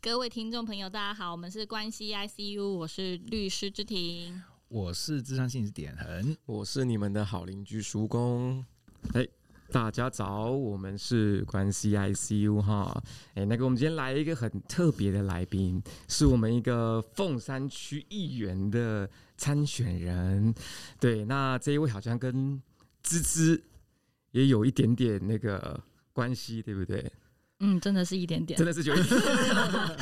各位听众朋友，大家好，我们是关系 ICU，我是律师之庭，我是智商心理师点恒，我是你们的好邻居叔公。哎，大家早，我们是关系 ICU 哈。哎，那个我们今天来一个很特别的来宾，是我们一个凤山区议员的参选人。对，那这一位好像跟芝芝也有一点点那个关系，对不对？嗯，真的是一点点，真的是有一点点，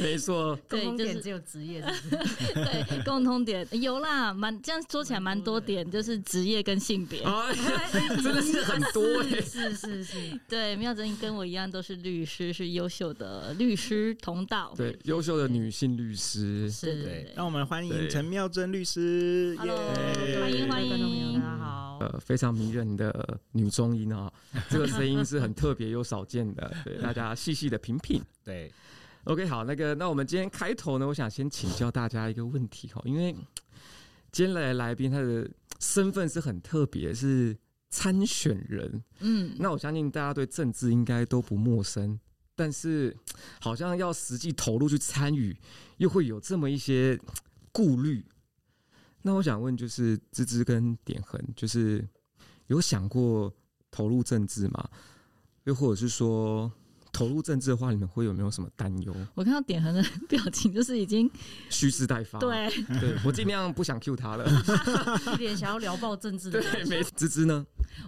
没错，共同点只有职业是是？对，共同点有啦，蛮这样说起来蛮多点，就是职业跟性别，真的是很多哎，是是是，对，妙珍跟我一样都是律师，是优秀的律师同道，对，优秀的女性律师，是对，让我们欢迎陈妙珍律师，Hello，欢迎欢迎，大家好，呃，非常迷人的女中音啊，这个声音是很特别又少见的。对，大家细细的品品。对，OK，好，那个，那我们今天开头呢，我想先请教大家一个问题哈，因为今天来的来宾他的身份是很特别，是参选人。嗯，那我相信大家对政治应该都不陌生，但是好像要实际投入去参与，又会有这么一些顾虑。那我想问，就是芝芝跟点恒，就是有想过投入政治吗？又或者是说，投入政治的话，你们会有没有什么担忧？我看到点恒的 表情，就是已经蓄势待发。对，对我尽量不想 cue 他了，一点想要聊爆政治的。对，没芝芝呢？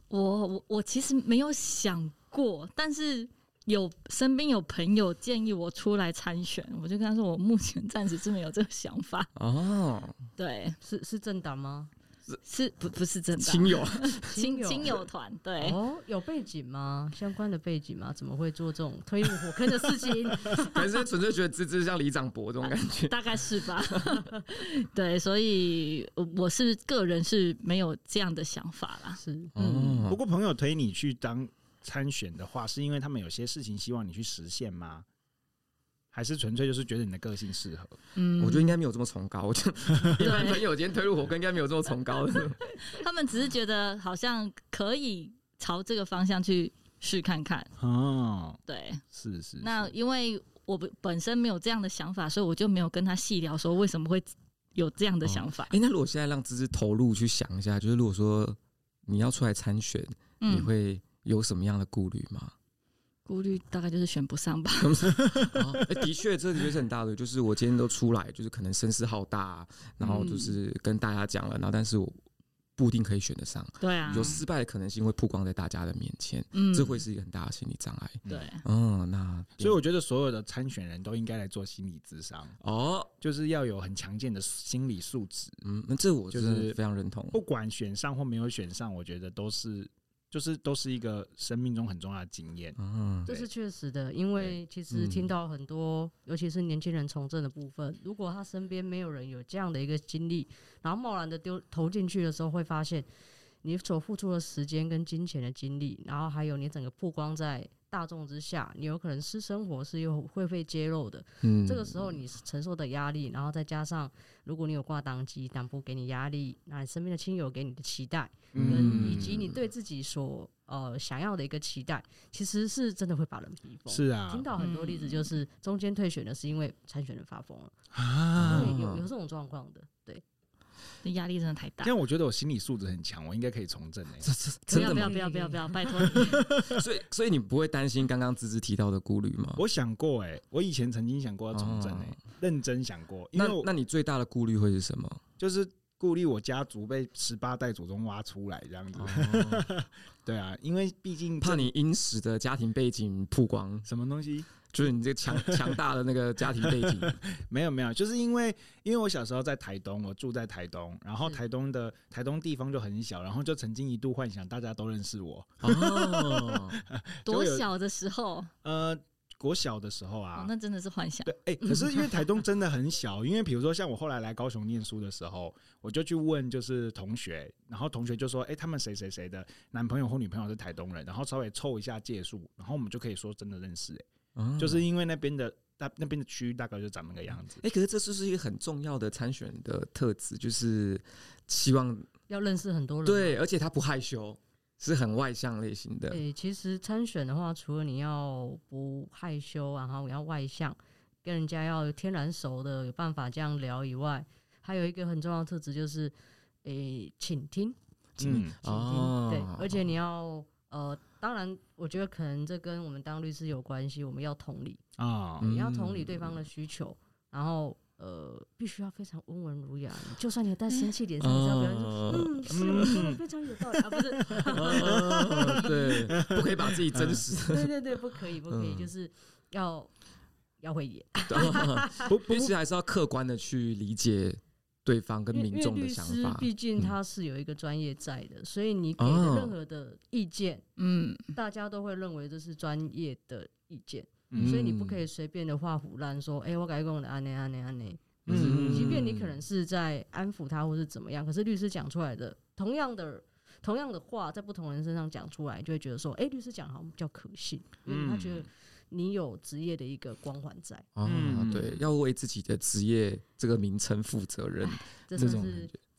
我我我其实没有想过，但是有身边有朋友建议我出来参选，我就跟他说，我目前暂时是没有这个想法。哦，对，是是政党吗？是不不是真的亲友 亲亲友团对哦，有背景吗？相关的背景吗？怎么会做这种推入火坑的事情？还是纯粹觉得芝芝像李长博这种感觉？大概是吧。对，所以我是个人是没有这样的想法啦。是嗯，不过朋友推你去当参选的话，是因为他们有些事情希望你去实现吗？还是纯粹就是觉得你的个性适合？嗯，我觉得应该没有这么崇高。我觉得一般朋友今天推入火坑，应该没有这么崇高的。他们只是觉得好像可以朝这个方向去试看看。哦，对，是是，是。那因为我本身没有这样的想法，所以我就没有跟他细聊说为什么会有这样的想法。哎、哦欸，那如果现在让芝芝投入去想一下，就是如果说你要出来参选，你会有什么样的顾虑吗？顾虑大概就是选不上吧。哎，的确，这的确是很大的。就是我今天都出来，就是可能声势浩大，然后就是跟大家讲了，然后但是我不一定可以选得上。对啊，有失败的可能性会曝光在大家的面前，嗯，这会是一个很大的心理障碍。对，嗯，那所以我觉得所有的参选人都应该来做心理咨商哦，就是要有很强健的心理素质。嗯，那这我就是非常认同。不管选上或没有选上，我觉得都是。就是都是一个生命中很重要的经验，嗯，这是确实的。因为其实听到很多，尤其是年轻人从政的部分，如果他身边没有人有这样的一个经历，然后贸然的丢投进去的时候，会发现你所付出的时间跟金钱的精力，然后还有你整个曝光在。大众之下，你有可能私生活是又会被揭露的。嗯，这个时候你承受的压力，然后再加上如果你有挂档机，党部给你压力，那你身边的亲友给你的期待，嗯，以及你对自己所呃想要的一个期待，其实是真的会把人逼疯。是啊，听到很多例子，就是中间退选的是因为参选人发疯了。啊，对，有有这种状况的，对。压力真的太大，因为我觉得我心理素质很强，我应该可以从政诶。这这真的不要不要不要不要，拜托你。所以所以你不会担心刚刚芝芝提到的顾虑吗？我想过诶，我以前曾经想过要从政诶，认真想过。那那你最大的顾虑会是什么？就是。顾虑我家族被十八代祖宗挖出来这样子，哦、对啊，因为毕竟怕你殷实的家庭背景曝光，什么东西？就是你这个强强大的那个家庭背景。没有没有，就是因为因为我小时候在台东，我住在台东，然后台东的台东地方就很小，然后就曾经一度幻想大家都认识我。哦，多小的时候？呃。国小的时候啊，哦、那真的是幻想。对，哎、欸，可是因为台东真的很小，因为比如说像我后来来高雄念书的时候，我就去问就是同学，然后同学就说，哎、欸，他们谁谁谁的男朋友或女朋友是台东人，然后稍微凑一下借数，然后我们就可以说真的认识、欸。哎、哦，就是因为那边的大那边的区域大概就长那个样子。哎、欸，可是这是是一个很重要的参选的特质，就是希望要认识很多人。对，而且他不害羞。是很外向类型的。对，其实参选的话，除了你要不害羞，然后你要外向，跟人家要天然熟的，有办法这样聊以外，还有一个很重要的特质就是，诶，倾听，嗯，倾听，对，而且你要呃，当然，我觉得可能这跟我们当律师有关系，我们要同理。啊，你要同理对方的需求，然后。呃，必须要非常温文儒雅，就算你带生气脸上，你知道别人说，嗯，是，非常有道理。啊，不是，对，不可以把自己真实，对对对，不可以，不可以，就是要要会演，不，必须还是要客观的去理解对方跟民众的想法，毕竟他是有一个专业在的，所以你给的任何的意见，嗯，大家都会认为这是专业的意见。所以你不可以随便的画虎烂，说，哎、欸，我改跟我的安内安内安内，嗯，即便你可能是在安抚他或是怎么样，可是律师讲出来的同样的同样的话，在不同人身上讲出来，就会觉得说，哎、欸，律师讲好像比较可信，嗯，他觉得你有职业的一个光环在，嗯，对，要为自己的职业这个名称负责任，这是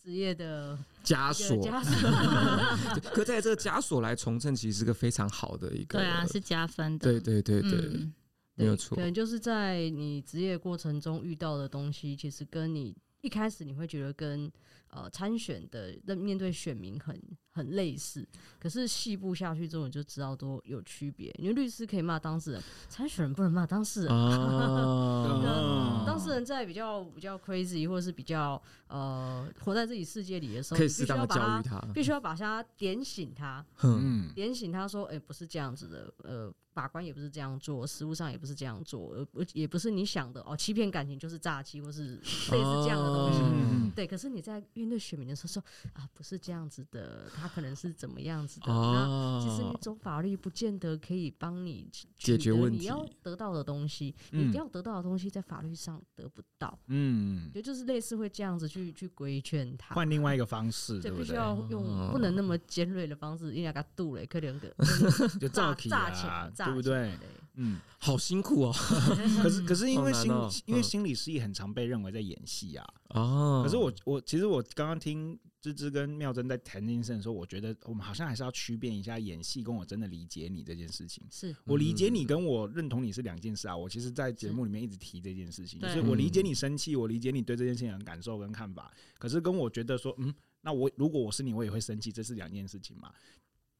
职业的枷锁，枷锁。可在这个枷锁来重振，其实是个非常好的一个，对啊，是加分的，对对对对，嗯、没有错。可能就是在你职业过程中遇到的东西，其实跟你一开始你会觉得跟。呃，参选的面对选民很很类似，可是细部下去之后你就知道都有区别。因为律师可以骂当事人，参选人不能骂当事人。啊、当事人在比较比较 crazy 或者是比较呃活在自己世界里的时候，可以适当的教育他，必须要把他点醒他，嗯，点醒他说，哎、欸，不是这样子的，呃。法官也不是这样做，实务上也不是这样做，而也不是你想的哦，欺骗感情就是诈欺，或是类似这样的东西。哦、对，可是你在面对选民的时候说啊，不是这样子的，他可能是怎么样子的。哦、那其实你走法律不见得可以帮你解决问题。你要得到的东西，嗯、你要得到的东西在法律上得不到。嗯，就就是类似会这样子去去规劝他，换另外一个方式，就必须要用不能那么尖锐的方式，因为他度了可两个 就诈诈钱。对不对？嗯，好辛苦哦。可是，可是因为心，因为心理师也很常被认为在演戏啊。哦。可是我，我其实我刚刚听芝芝跟妙珍在谈这件事的时候，我觉得我们好像还是要区别一下演戏跟我真的理解你这件事情。是我理解你跟我认同你是两件事啊。我其实，在节目里面一直提这件事情，就是我理解你生气，我理解你对这件事情的感受跟看法。可是，跟我觉得说，嗯，那我如果我是你，我也会生气，这是两件事情嘛。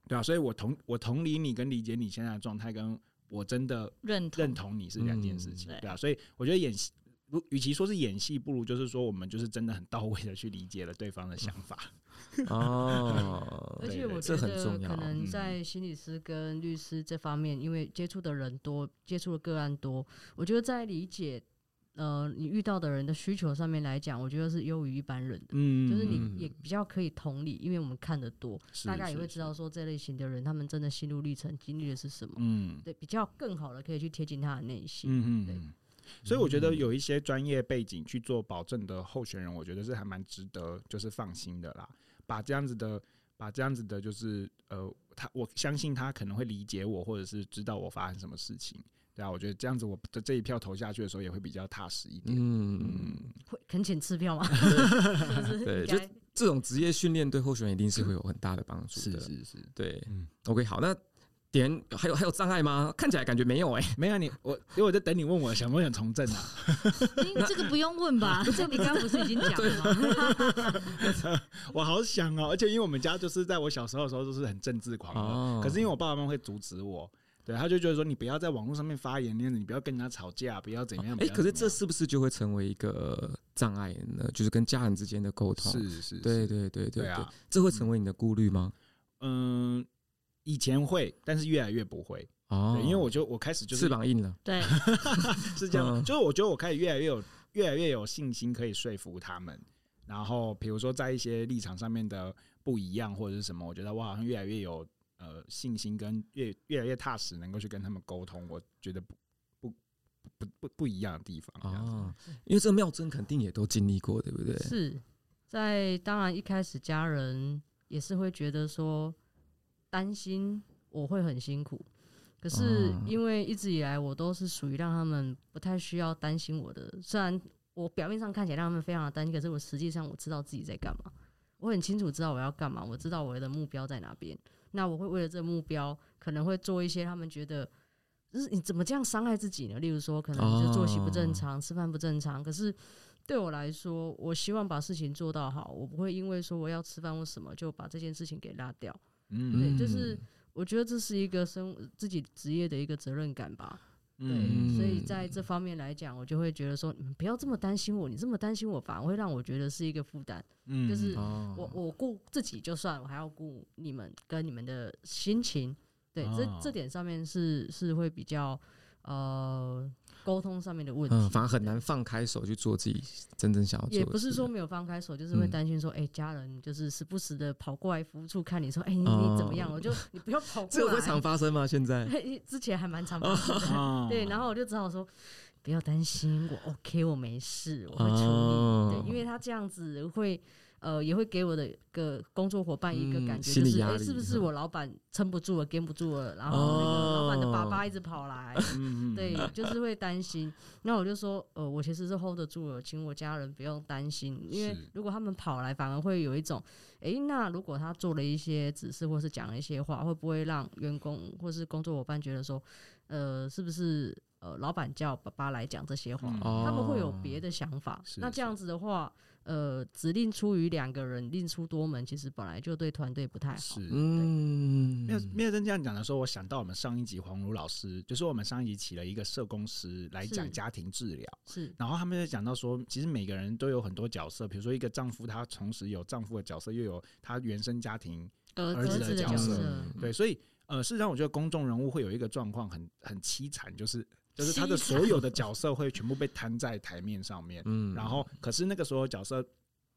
对啊，所以我同我同理你跟理解你现在的状态，跟我真的认认同你是两件事情，对。啊，所以我觉得演戏，如与其说是演戏，不如就是说我们就是真的很到位的去理解了对方的想法。哦，而且我觉得可能在心理师跟律师这方面，因为接触的人多，接触的个案多，我觉得在理解。呃，你遇到的人的需求上面来讲，我觉得是优于一般人的，嗯，就是你也比较可以同理，因为我们看得多，大概也会知道说这类型的人他们真的心路历程经历的是什么，嗯，对，比较更好的可以去贴近他的内心，嗯对，所以我觉得有一些专业背景去做保证的候选人，我觉得是还蛮值得就是放心的啦，把这样子的，把这样子的，就是呃，他我相信他可能会理解我，或者是知道我发生什么事情。对啊，我觉得这样子，我的这一票投下去的时候也会比较踏实一点。嗯，嗯会恳请赐票吗？对，就这种职业训练对候选人一定是会有很大的帮助的。是是是，对。嗯，OK，好，那点还有还有障碍吗？看起来感觉没有哎、欸，没有你我，因为我在等你问我想不想从政啊？这个不用问吧？这你刚刚不是已经讲了吗？我好想哦，而且因为我们家就是在我小时候的时候都是很政治狂的，哦、可是因为我爸爸妈妈会阻止我。对，他就觉得说，你不要在网络上面发言，这样子你不要跟人家吵架，不要怎样。哎、欸，可是这是不是就会成为一个障碍呢？就是跟家人之间的沟通。是是，是，对对对对啊，这会成为你的顾虑吗？嗯，以前会，但是越来越不会。哦，因为我就我开始就是翅膀硬了。对，是这样。嗯、就是我觉得我开始越来越有越来越有信心可以说服他们。然后比如说在一些立场上面的不一样或者是什么，我觉得我好像越来越有。呃，信心跟越越来越踏实，能够去跟他们沟通，我觉得不不不不不一样的地方啊。因为这妙真肯定也都经历过，对不对？是在当然一开始家人也是会觉得说担心我会很辛苦，可是因为一直以来我都是属于让他们不太需要担心我的，虽然我表面上看起来让他们非常的担心，可是我实际上我知道自己在干嘛，我很清楚知道我要干嘛，我知道我的目标在哪边。那我会为了这个目标，可能会做一些他们觉得，就是你怎么这样伤害自己呢？例如说，可能就作息不正常，哦、吃饭不正常。可是对我来说，我希望把事情做到好，我不会因为说我要吃饭或什么就把这件事情给拉掉。嗯，对，就是我觉得这是一个生自己职业的一个责任感吧。对，所以在这方面来讲，我就会觉得说，你不要这么担心我，你这么担心我，反而会让我觉得是一个负担。嗯，就是我我顾自己就算，我还要顾你们跟你们的心情。对，这这点上面是是会比较呃。沟通上面的问题，嗯，反而很难放开手去做自己真正想要做的。也不是说没有放开手，就是会担心说，哎、嗯欸，家人就是时不时的跑过来扶住看你说，哎、欸，你你怎么样？我就你不要跑过来。这个会常发生吗？现在？之前还蛮常发生的。哦、对，然后我就只好说，不要担心，我 OK，我没事，我会处理。哦、对，因为他这样子会。呃，也会给我的个工作伙伴一个感觉，就是哎、嗯欸，是不是我老板撑不住了，跟不住了，然后那个老板的爸爸一直跑来，哦、对，就是会担心。那我就说，呃，我其实是 hold 得住了，请我家人不用担心，因为如果他们跑来，反而会有一种，哎、欸，那如果他做了一些指示，或是讲了一些话，会不会让员工或是工作伙伴觉得说，呃，是不是呃，老板叫爸爸来讲这些话，嗯、他们会有别的想法。哦、那这样子的话。呃，指令出于两个人，令出多门，其实本来就对团队不太好。是，嗯，对没有没有这样讲的时候，我想到我们上一集黄如老师，就是我们上一集请了一个社工师来讲家庭治疗，是。然后他们就讲到说，其实每个人都有很多角色，比如说一个丈夫，他同时有丈夫的角色，又有他原生家庭儿子的角色，对。所以，呃，事实上，我觉得公众人物会有一个状况很很凄惨，就是。就是他的所有的角色会全部被摊在台面上面，嗯，然后可是那个时候角色，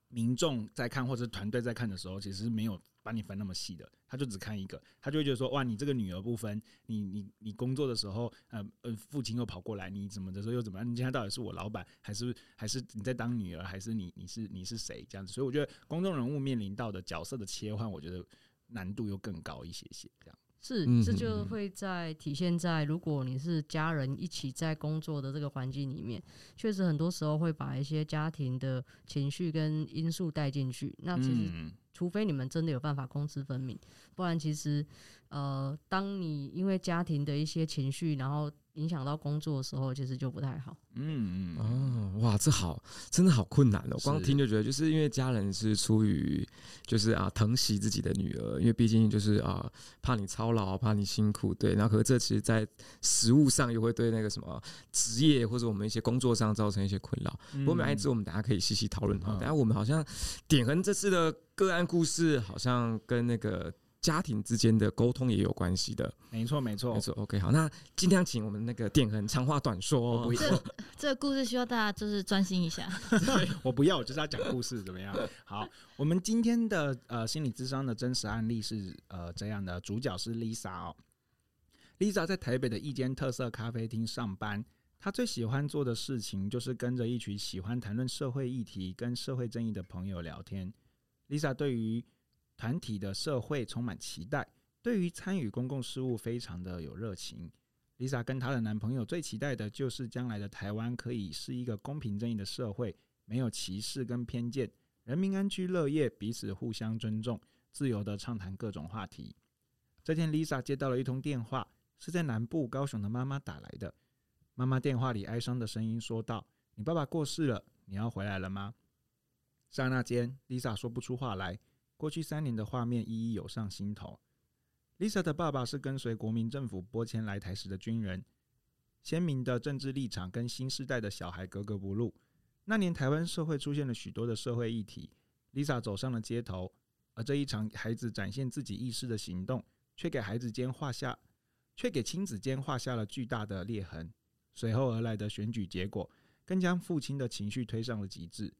民众在看或者团队在看的时候，其实是没有把你分那么细的，他就只看一个，他就会觉得说，哇，你这个女儿不分，你你你工作的时候，呃呃，父亲又跑过来，你怎么的时候又怎么样？你今天到底是我老板，还是还是你在当女儿，还是你你是你是谁？这样子？所以我觉得公众人物面临到的角色的切换，我觉得难度又更高一些些这样。是，这就会在体现在，如果你是家人一起在工作的这个环境里面，确实很多时候会把一些家庭的情绪跟因素带进去。那其实，除非你们真的有办法公私分明，不然其实，呃，当你因为家庭的一些情绪，然后影响到工作的时候，其实就不太好。嗯嗯哦，哇，这好，真的好困难哦。光听就觉得，就是因为家人是出于，就是啊疼惜自己的女儿，因为毕竟就是啊怕你操劳，怕你辛苦，对。然后可是这其实，在实物上又会对那个什么职业或者我们一些工作上造成一些困扰。不过没关系，我们大家可以细细讨论哈。等下我们好像点恒这次的个案故事，好像跟那个。家庭之间的沟通也有关系的，没错没错没错。OK，好，那尽量请我们那个典衡长话短说。哦 不这这个故事需要大家就是专心一下。我不要，我就是要讲故事，怎么样？好，我们今天的呃心理智商的真实案例是呃这样的，主角是 Lisa 哦。Lisa 在台北的一间特色咖啡厅上班，她最喜欢做的事情就是跟着一群喜欢谈论社会议题跟社会正义的朋友聊天。Lisa 对于团体的社会充满期待，对于参与公共事务非常的有热情。Lisa 跟她的男朋友最期待的就是将来的台湾可以是一个公平正义的社会，没有歧视跟偏见，人民安居乐业，彼此互相尊重，自由的畅谈各种话题。这天，Lisa 接到了一通电话，是在南部高雄的妈妈打来的。妈妈电话里哀伤的声音说道：“你爸爸过世了，你要回来了吗？”刹那间，Lisa 说不出话来。过去三年的画面一一涌上心头。Lisa 的爸爸是跟随国民政府拨迁来台时的军人，鲜明的政治立场跟新时代的小孩格格不入。那年台湾社会出现了许多的社会议题，Lisa 走上了街头，而这一场孩子展现自己意识的行动，却给孩子间画下，却给亲子间画下了巨大的裂痕。随后而来的选举结果，更将父亲的情绪推上了极致。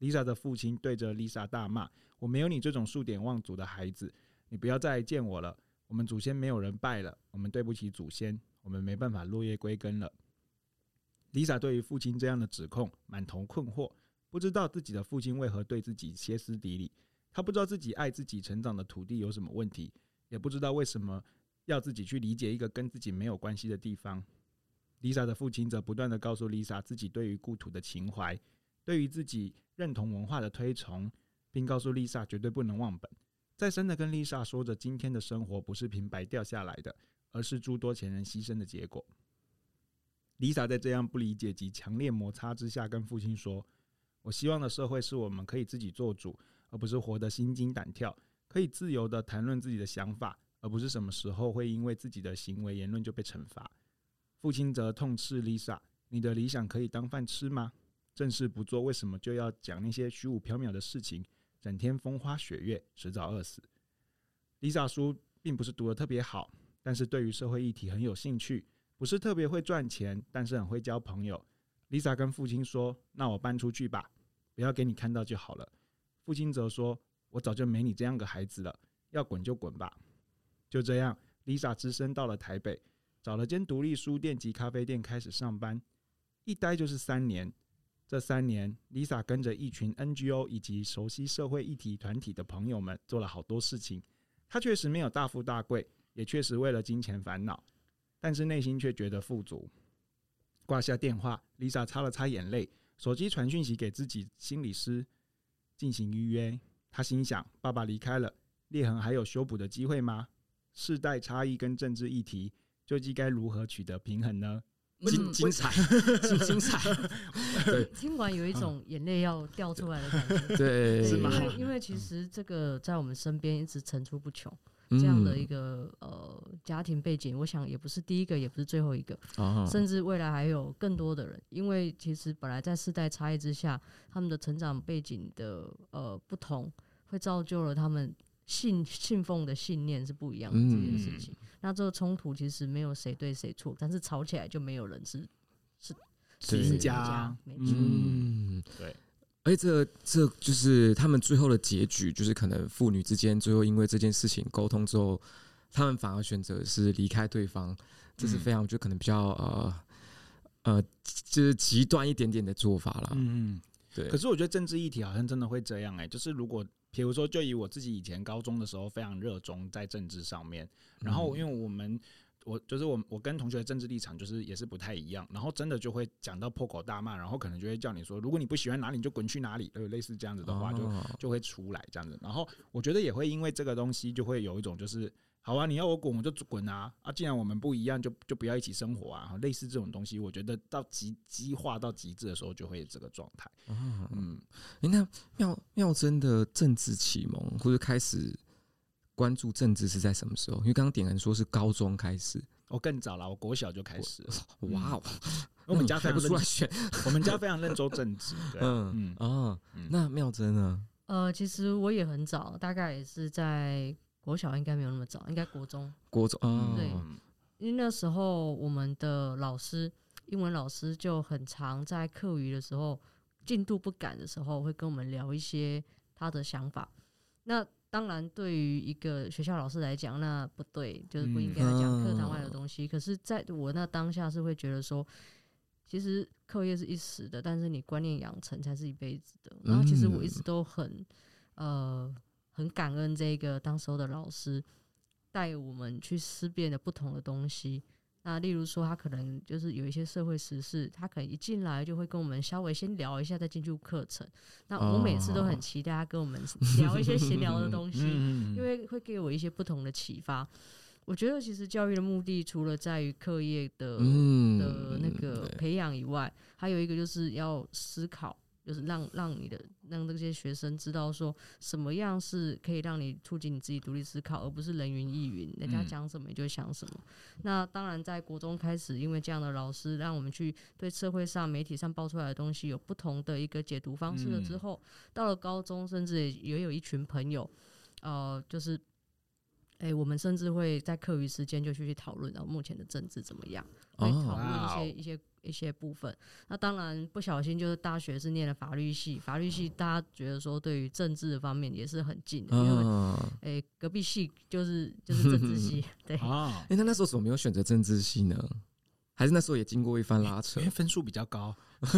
Lisa 的父亲对着 Lisa 大骂。我没有你这种数典忘祖的孩子，你不要再见我了。我们祖先没有人拜了，我们对不起祖先，我们没办法落叶归根了。Lisa 对于父亲这样的指控满头困惑，不知道自己的父亲为何对自己歇斯底里。他不知道自己爱自己成长的土地有什么问题，也不知道为什么要自己去理解一个跟自己没有关系的地方。Lisa 的父亲则不断地告诉 Lisa 自己对于故土的情怀，对于自己认同文化的推崇。并告诉丽莎绝对不能忘本，再三的跟丽莎说着，今天的生活不是平白掉下来的，而是诸多前人牺牲的结果。丽莎在这样不理解及强烈摩擦之下，跟父亲说：“我希望的社会是我们可以自己做主，而不是活得心惊胆跳，可以自由的谈论自己的想法，而不是什么时候会因为自己的行为言论就被惩罚。”父亲则痛斥丽莎：“你的理想可以当饭吃吗？正事不做，为什么就要讲那些虚无缥缈的事情？”整天风花雪月，迟早饿死。Lisa 书并不是读得特别好，但是对于社会议题很有兴趣。不是特别会赚钱，但是很会交朋友。Lisa 跟父亲说：“那我搬出去吧，不要给你看到就好了。”父亲则说：“我早就没你这样个孩子了，要滚就滚吧。”就这样，Lisa 只身到了台北，找了间独立书店及咖啡店开始上班，一待就是三年。这三年，Lisa 跟着一群 NGO 以及熟悉社会议题团体的朋友们做了好多事情。她确实没有大富大贵，也确实为了金钱烦恼，但是内心却觉得富足。挂下电话，Lisa 擦了擦眼泪，手机传讯息给自己心理师进行预约。她心想：爸爸离开了，裂痕还有修补的机会吗？世代差异跟政治议题，究竟该如何取得平衡呢？精精彩，精精彩。对，听完有一种眼泪要掉出来的感觉。对，是吗？因为因为其实这个在我们身边一直层出不穷，这样的一个呃家庭背景，我想也不是第一个，也不是最后一个，甚至未来还有更多的人。因为其实本来在世代差异之下，他们的成长背景的呃不同，会造就了他们。信信奉的信念是不一样的这件事情，嗯、那这个冲突其实没有谁对谁错，但是吵起来就没有人是是赢家，没错，嗯，对。而且这这就是他们最后的结局，就是可能父女之间最后因为这件事情沟通之后，他们反而选择是离开对方，这是非常就可能比较呃呃，就是极端一点点的做法了。嗯，对。可是我觉得政治议题好像真的会这样哎、欸，就是如果。比如说，就以我自己以前高中的时候，非常热衷在政治上面。然后，因为我们，我就是我，我跟同学的政治立场就是也是不太一样。然后，真的就会讲到破口大骂，然后可能就会叫你说，如果你不喜欢哪里，你就滚去哪里，有类似这样子的话，就就会出来这样子。然后，我觉得也会因为这个东西，就会有一种就是。好啊，你要我滚我就滚啊！啊，既然我们不一样，就就不要一起生活啊！类似这种东西，我觉得到极激化到极致的时候，就会有这个状态。嗯，你看妙妙真的政治启蒙或者开始关注政治是在什么时候？因为刚刚点人说是高中开始，我更早了，我国小就开始。哇哦，我们家还不出来选，我们家非常认周政治。嗯嗯啊，那妙真呢？呃，其实我也很早，大概也是在。国小应该没有那么早，应该国中。国中，嗯、对，因为那时候我们的老师，英文老师就很常在课余的时候，进度不赶的时候，会跟我们聊一些他的想法。那当然，对于一个学校老师来讲，那不对，就是不应该讲课堂外的东西。嗯、可是，在我那当下是会觉得说，其实课业是一时的，但是你观念养成才是一辈子的。然后，其实我一直都很呃。很感恩这个当时候的老师带我们去思辨的不同的东西。那例如说，他可能就是有一些社会时事，他可能一进来就会跟我们稍微先聊一下，再进入课程。那我每次都很期待他跟我们聊一些闲聊的东西，因为会给我一些不同的启发。我觉得其实教育的目的，除了在于课业的的那个培养以外，还有一个就是要思考。就是让让你的让这些学生知道说什么样是可以让你促进你自己独立思考，而不是人云亦云，人家讲什么你就想什么。嗯、那当然，在国中开始，因为这样的老师让我们去对社会上媒体上爆出来的东西有不同的一个解读方式了之后，嗯、到了高中，甚至也有一群朋友，呃，就是。哎、欸，我们甚至会在课余时间就去去讨论，然后目前的政治怎么样？会讨论一些、oh, 一些一些部分。那当然不小心就是大学是念了法律系，法律系大家觉得说对于政治的方面也是很近的，因为哎、欸、隔壁系就是就是政治系。对啊，哎、欸，那那时候怎么没有选择政治系呢？还是那时候也经过一番拉扯？因为分数比较高，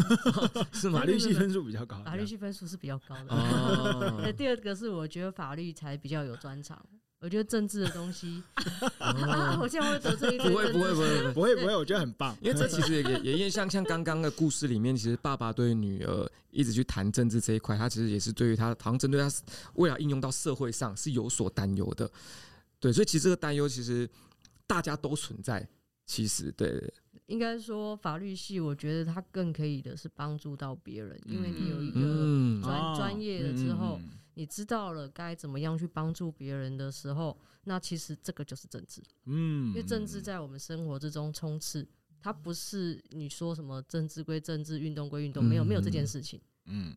是吗？法律系分数比较高，法律系分数是比较高的。哦、第二个是我觉得法律才比较有专长。我觉得政治的东西，我现在会得罪一堆。不会不会不会不会不会，我觉得很棒。因为这其实也也也像像刚刚的故事里面，其实爸爸对女儿一直去谈政治这一块，他其实也是对于他好像针对他未来应用到社会上是有所担忧的。对，所以其实这个担忧其实大家都存在。其实对，应该说法律系，我觉得他更可以的是帮助到别人，因为你有一个专专业了之后。你知道了该怎么样去帮助别人的时候，那其实这个就是政治。嗯，因为政治在我们生活之中充斥，它不是你说什么政治归政治，运动归运动，没有没有这件事情。嗯。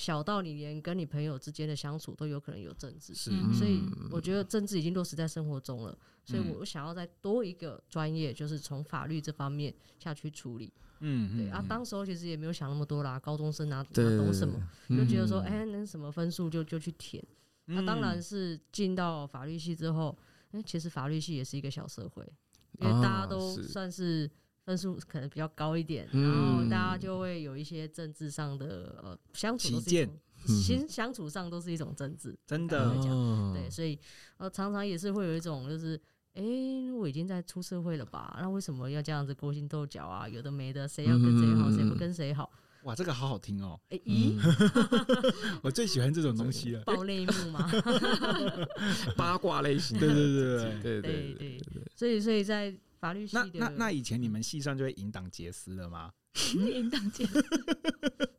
小到你连跟你朋友之间的相处都有可能有政治，是，所以我觉得政治已经落实在生活中了。所以我想要再多一个专业，就是从法律这方面下去处理。嗯，对啊，当时候其实也没有想那么多啦，高中生哪哪懂什么，就觉得说，哎，那什么分数就就去填。那当然是进到法律系之后，哎，其实法律系也是一个小社会，因为大家都算是。分数可能比较高一点，然后大家就会有一些政治上的呃相处。旗舰，其 实相处上都是一种政治，真的。对，所以呃，常常也是会有一种就是，哎，我已经在出社会了吧？那为什么要这样子勾心斗角啊？有的没的，谁要跟谁好，谁不跟谁好？哇，这个好好听哦！咦，我最喜欢这种东西了。爆内幕吗？八卦类型，对对对对对对对。所以，所以在。法律系的那那那以前你们系上就会引党结私了吗？引党结私，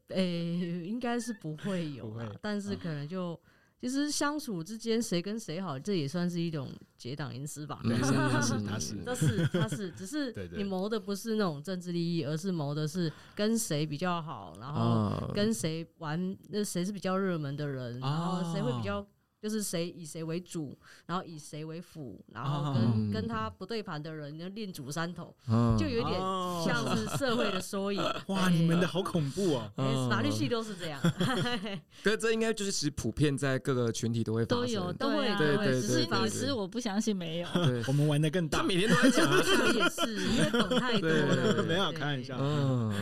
诶，应该是不会有，会但是可能就其实相处之间谁跟谁好，这也算是一种结党营私吧。对，是他是 他是他是他是，只是你谋的不是那种政治利益，而是谋的是跟谁比较好，然后跟谁玩，那谁是比较热门的人，然后谁会比较。就是谁以谁为主，然后以谁为辅，然后跟、嗯、跟他不对盘的人，要练主山头，嗯、就有点像是社会的缩影。哇，你们的好恐怖哦！法律系都是这样。可是这应该就是其实普遍在各个群体都会发生，都有都会，对对对。只是你是我不相信没有。对，我们玩的更大，他每天都在讲。这也是因为懂太多了，没有开玩笑。嗯，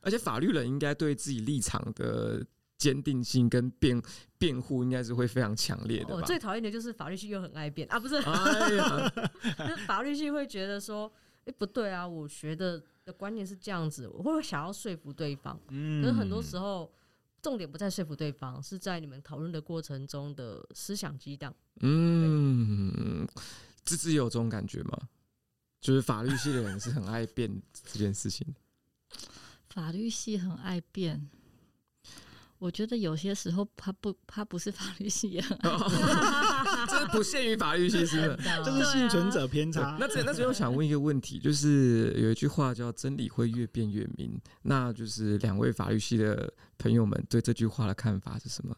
而且法律人应该对自己立场的。坚定性跟辩辩护应该是会非常强烈的。我最讨厌的就是法律系又很爱辩啊，不是？哎呀，法律系会觉得说，哎，不对啊，我学的的观念是这样子，我会想要说服对方。嗯，可是很多时候重点不在说服对方，是在你们讨论的过程中的思想激荡。嗯，芝芝有这种感觉吗？就是法律系的人是很爱辩这件事情。法律系很爱辩。我觉得有些时候他不，他不是法律系也很爱，这不限于法律系，是的，就是幸存者偏差。那这那这边我想问一个问题，就是有一句话叫“真理会越辩越明”，那就是两位法律系的朋友们对这句话的看法是什么？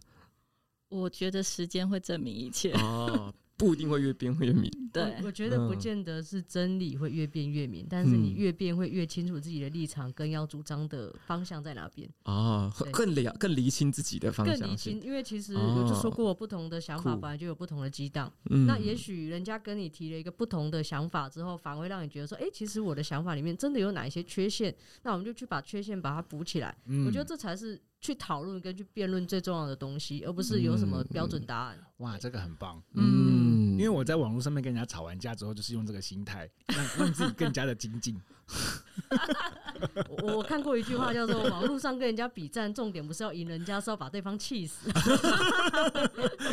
我觉得时间会证明一切。哦。不一定会越变越明，对，我觉得不见得是真理会越变越明，但是你越变会越清楚自己的立场跟要主张的方向在哪边啊，更了更厘清自己的方向，更厘清，因为其实我就说过，不同的想法本来就有不同的激荡，那也许人家跟你提了一个不同的想法之后，反而会让你觉得说，哎，其实我的想法里面真的有哪一些缺陷，那我们就去把缺陷把它补起来，我觉得这才是。去讨论跟去辩论最重要的东西，而不是有什么标准答案。哇，这个很棒。嗯，因为我在网络上面跟人家吵完架之后，就是用这个心态，让让自己更加的精进。我我看过一句话叫做“网络上跟人家比战，重点不是要赢人家，是要把对方气死。”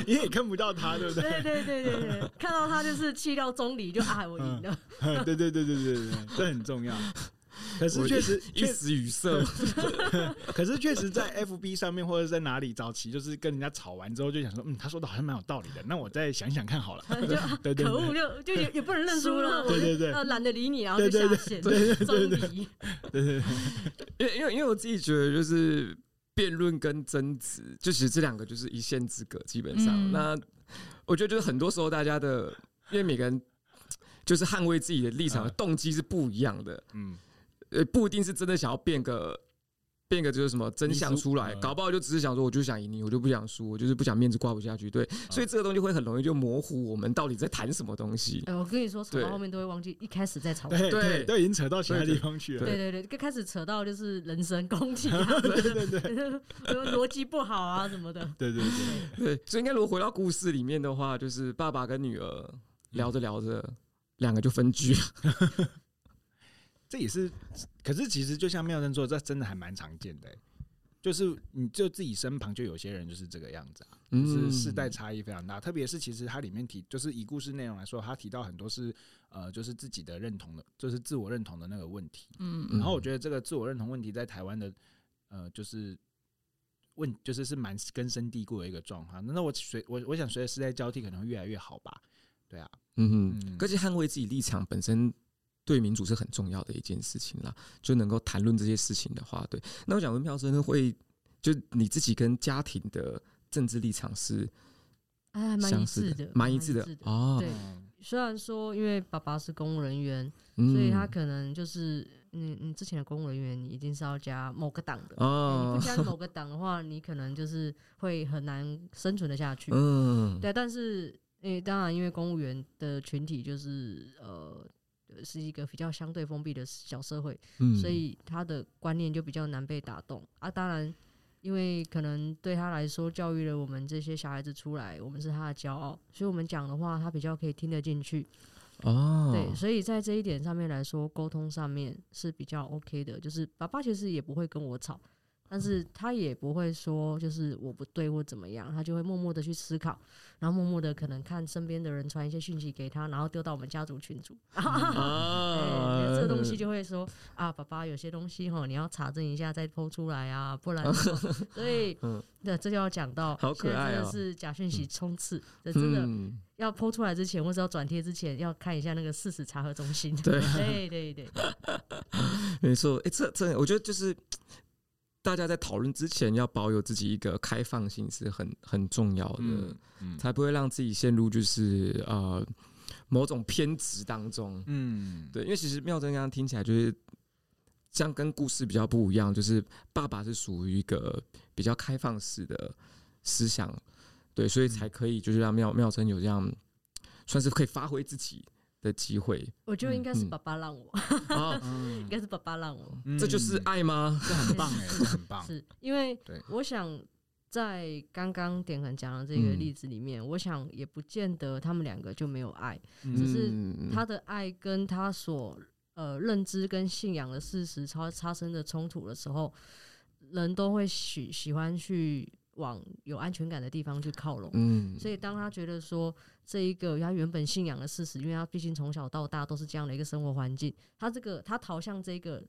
因为你看不到他，对不对？对对对对对，看到他就是气到中离，就啊，我赢了。对对对对对对，这很重要。可是确实一时语塞。可是确实，在 FB 上面或者在哪里早期，就是跟人家吵完之后，就想说，嗯，他说的好像蛮有道理的，那我再想想看好了。就可恶，就就也也不能认输了。对对对，懒得理你，然后就下线。对对对对对，对 对。因为因为因为我自己觉得，就是辩论跟争执，就其实这两个就是一线之隔，基本上。那我觉得就是很多时候大家的，因为每个人就是捍卫自己的立场的动机是不一样的。嗯。呃，不一定是真的想要变个变个就是什么真相出来，搞不好就只是想说，我就想赢你，我就不想输，我就是不想面子挂不下去。对，所以这个东西会很容易就模糊我们到底在谈什么东西。哎，我跟你说，扯到后面都会忘记一开始在吵，对对，都已经扯到其他地方去了。对对对，刚开始扯到就是人身攻击啊，对对对，逻辑不好啊什么的。对对对对，所以应该如果回到故事里面的话，就是爸爸跟女儿聊着聊着，两个就分居了。这也是，可是其实就像妙贞说，这真的还蛮常见的，就是你就自己身旁就有些人就是这个样子啊，就是世代差异非常大。特别是其实它里面提，就是以故事内容来说，他提到很多是呃，就是自己的认同的，就是自我认同的那个问题。嗯，然后我觉得这个自我认同问题在台湾的呃，就是问就是是蛮根深蒂固的一个状况。那我随我我想随着时代交替，可能会越来越好吧？对啊，嗯哼，而且捍卫自己立场本身。对民主是很重要的一件事情啦，就能够谈论这些事情的话，对。那我想问票生会，就你自己跟家庭的政治立场是，哎，蛮一致的，蛮一致的哦。对，虽然说因为爸爸是公务人员，嗯、所以他可能就是，你你，之前的公务人员你一定是要加某个党的哦，你不加某个党的话，你可能就是会很难生存的下去。嗯，对。但是，因为当然，因为公务员的群体就是呃。是一个比较相对封闭的小社会，嗯，所以他的观念就比较难被打动啊。当然，因为可能对他来说，教育了我们这些小孩子出来，我们是他的骄傲，所以我们讲的话，他比较可以听得进去。哦，对，所以在这一点上面来说，沟通上面是比较 OK 的。就是爸爸其实也不会跟我吵。但是他也不会说就是我不对或怎么样，他就会默默的去思考，然后默默的可能看身边的人传一些讯息给他，然后丢到我们家族群组，啊，这个东西就会说啊，爸爸有些东西哈，你要查证一下再 po 出来啊，不然，所以那这就要讲到，现在真的是假讯息充斥，这真的要 po 出来之前或者要转贴之前，要看一下那个事实查核中心，对。对 对对，没错，哎，这这我觉得就是。大家在讨论之前，要保有自己一个开放性是很很重要的，嗯嗯、才不会让自己陷入就是呃某种偏执当中。嗯，对，因为其实妙珍刚刚听起来就是这样，跟故事比较不一样，就是爸爸是属于一个比较开放式的思想，对，所以才可以就是让妙妙珍有这样算是可以发挥自己的机会，我觉得应该是爸爸让我，应该是爸爸让我，这就是爱吗？这很棒哎，这很棒。是因为我想在刚刚典衡讲的这个例子里面，我想也不见得他们两个就没有爱，只是他的爱跟他所呃认知跟信仰的事实超发生的冲突的时候，人都会喜喜欢去往有安全感的地方去靠拢。嗯，所以当他觉得说。这一个他原本信仰的事实，因为他毕竟从小到大都是这样的一个生活环境，他这个他逃向这个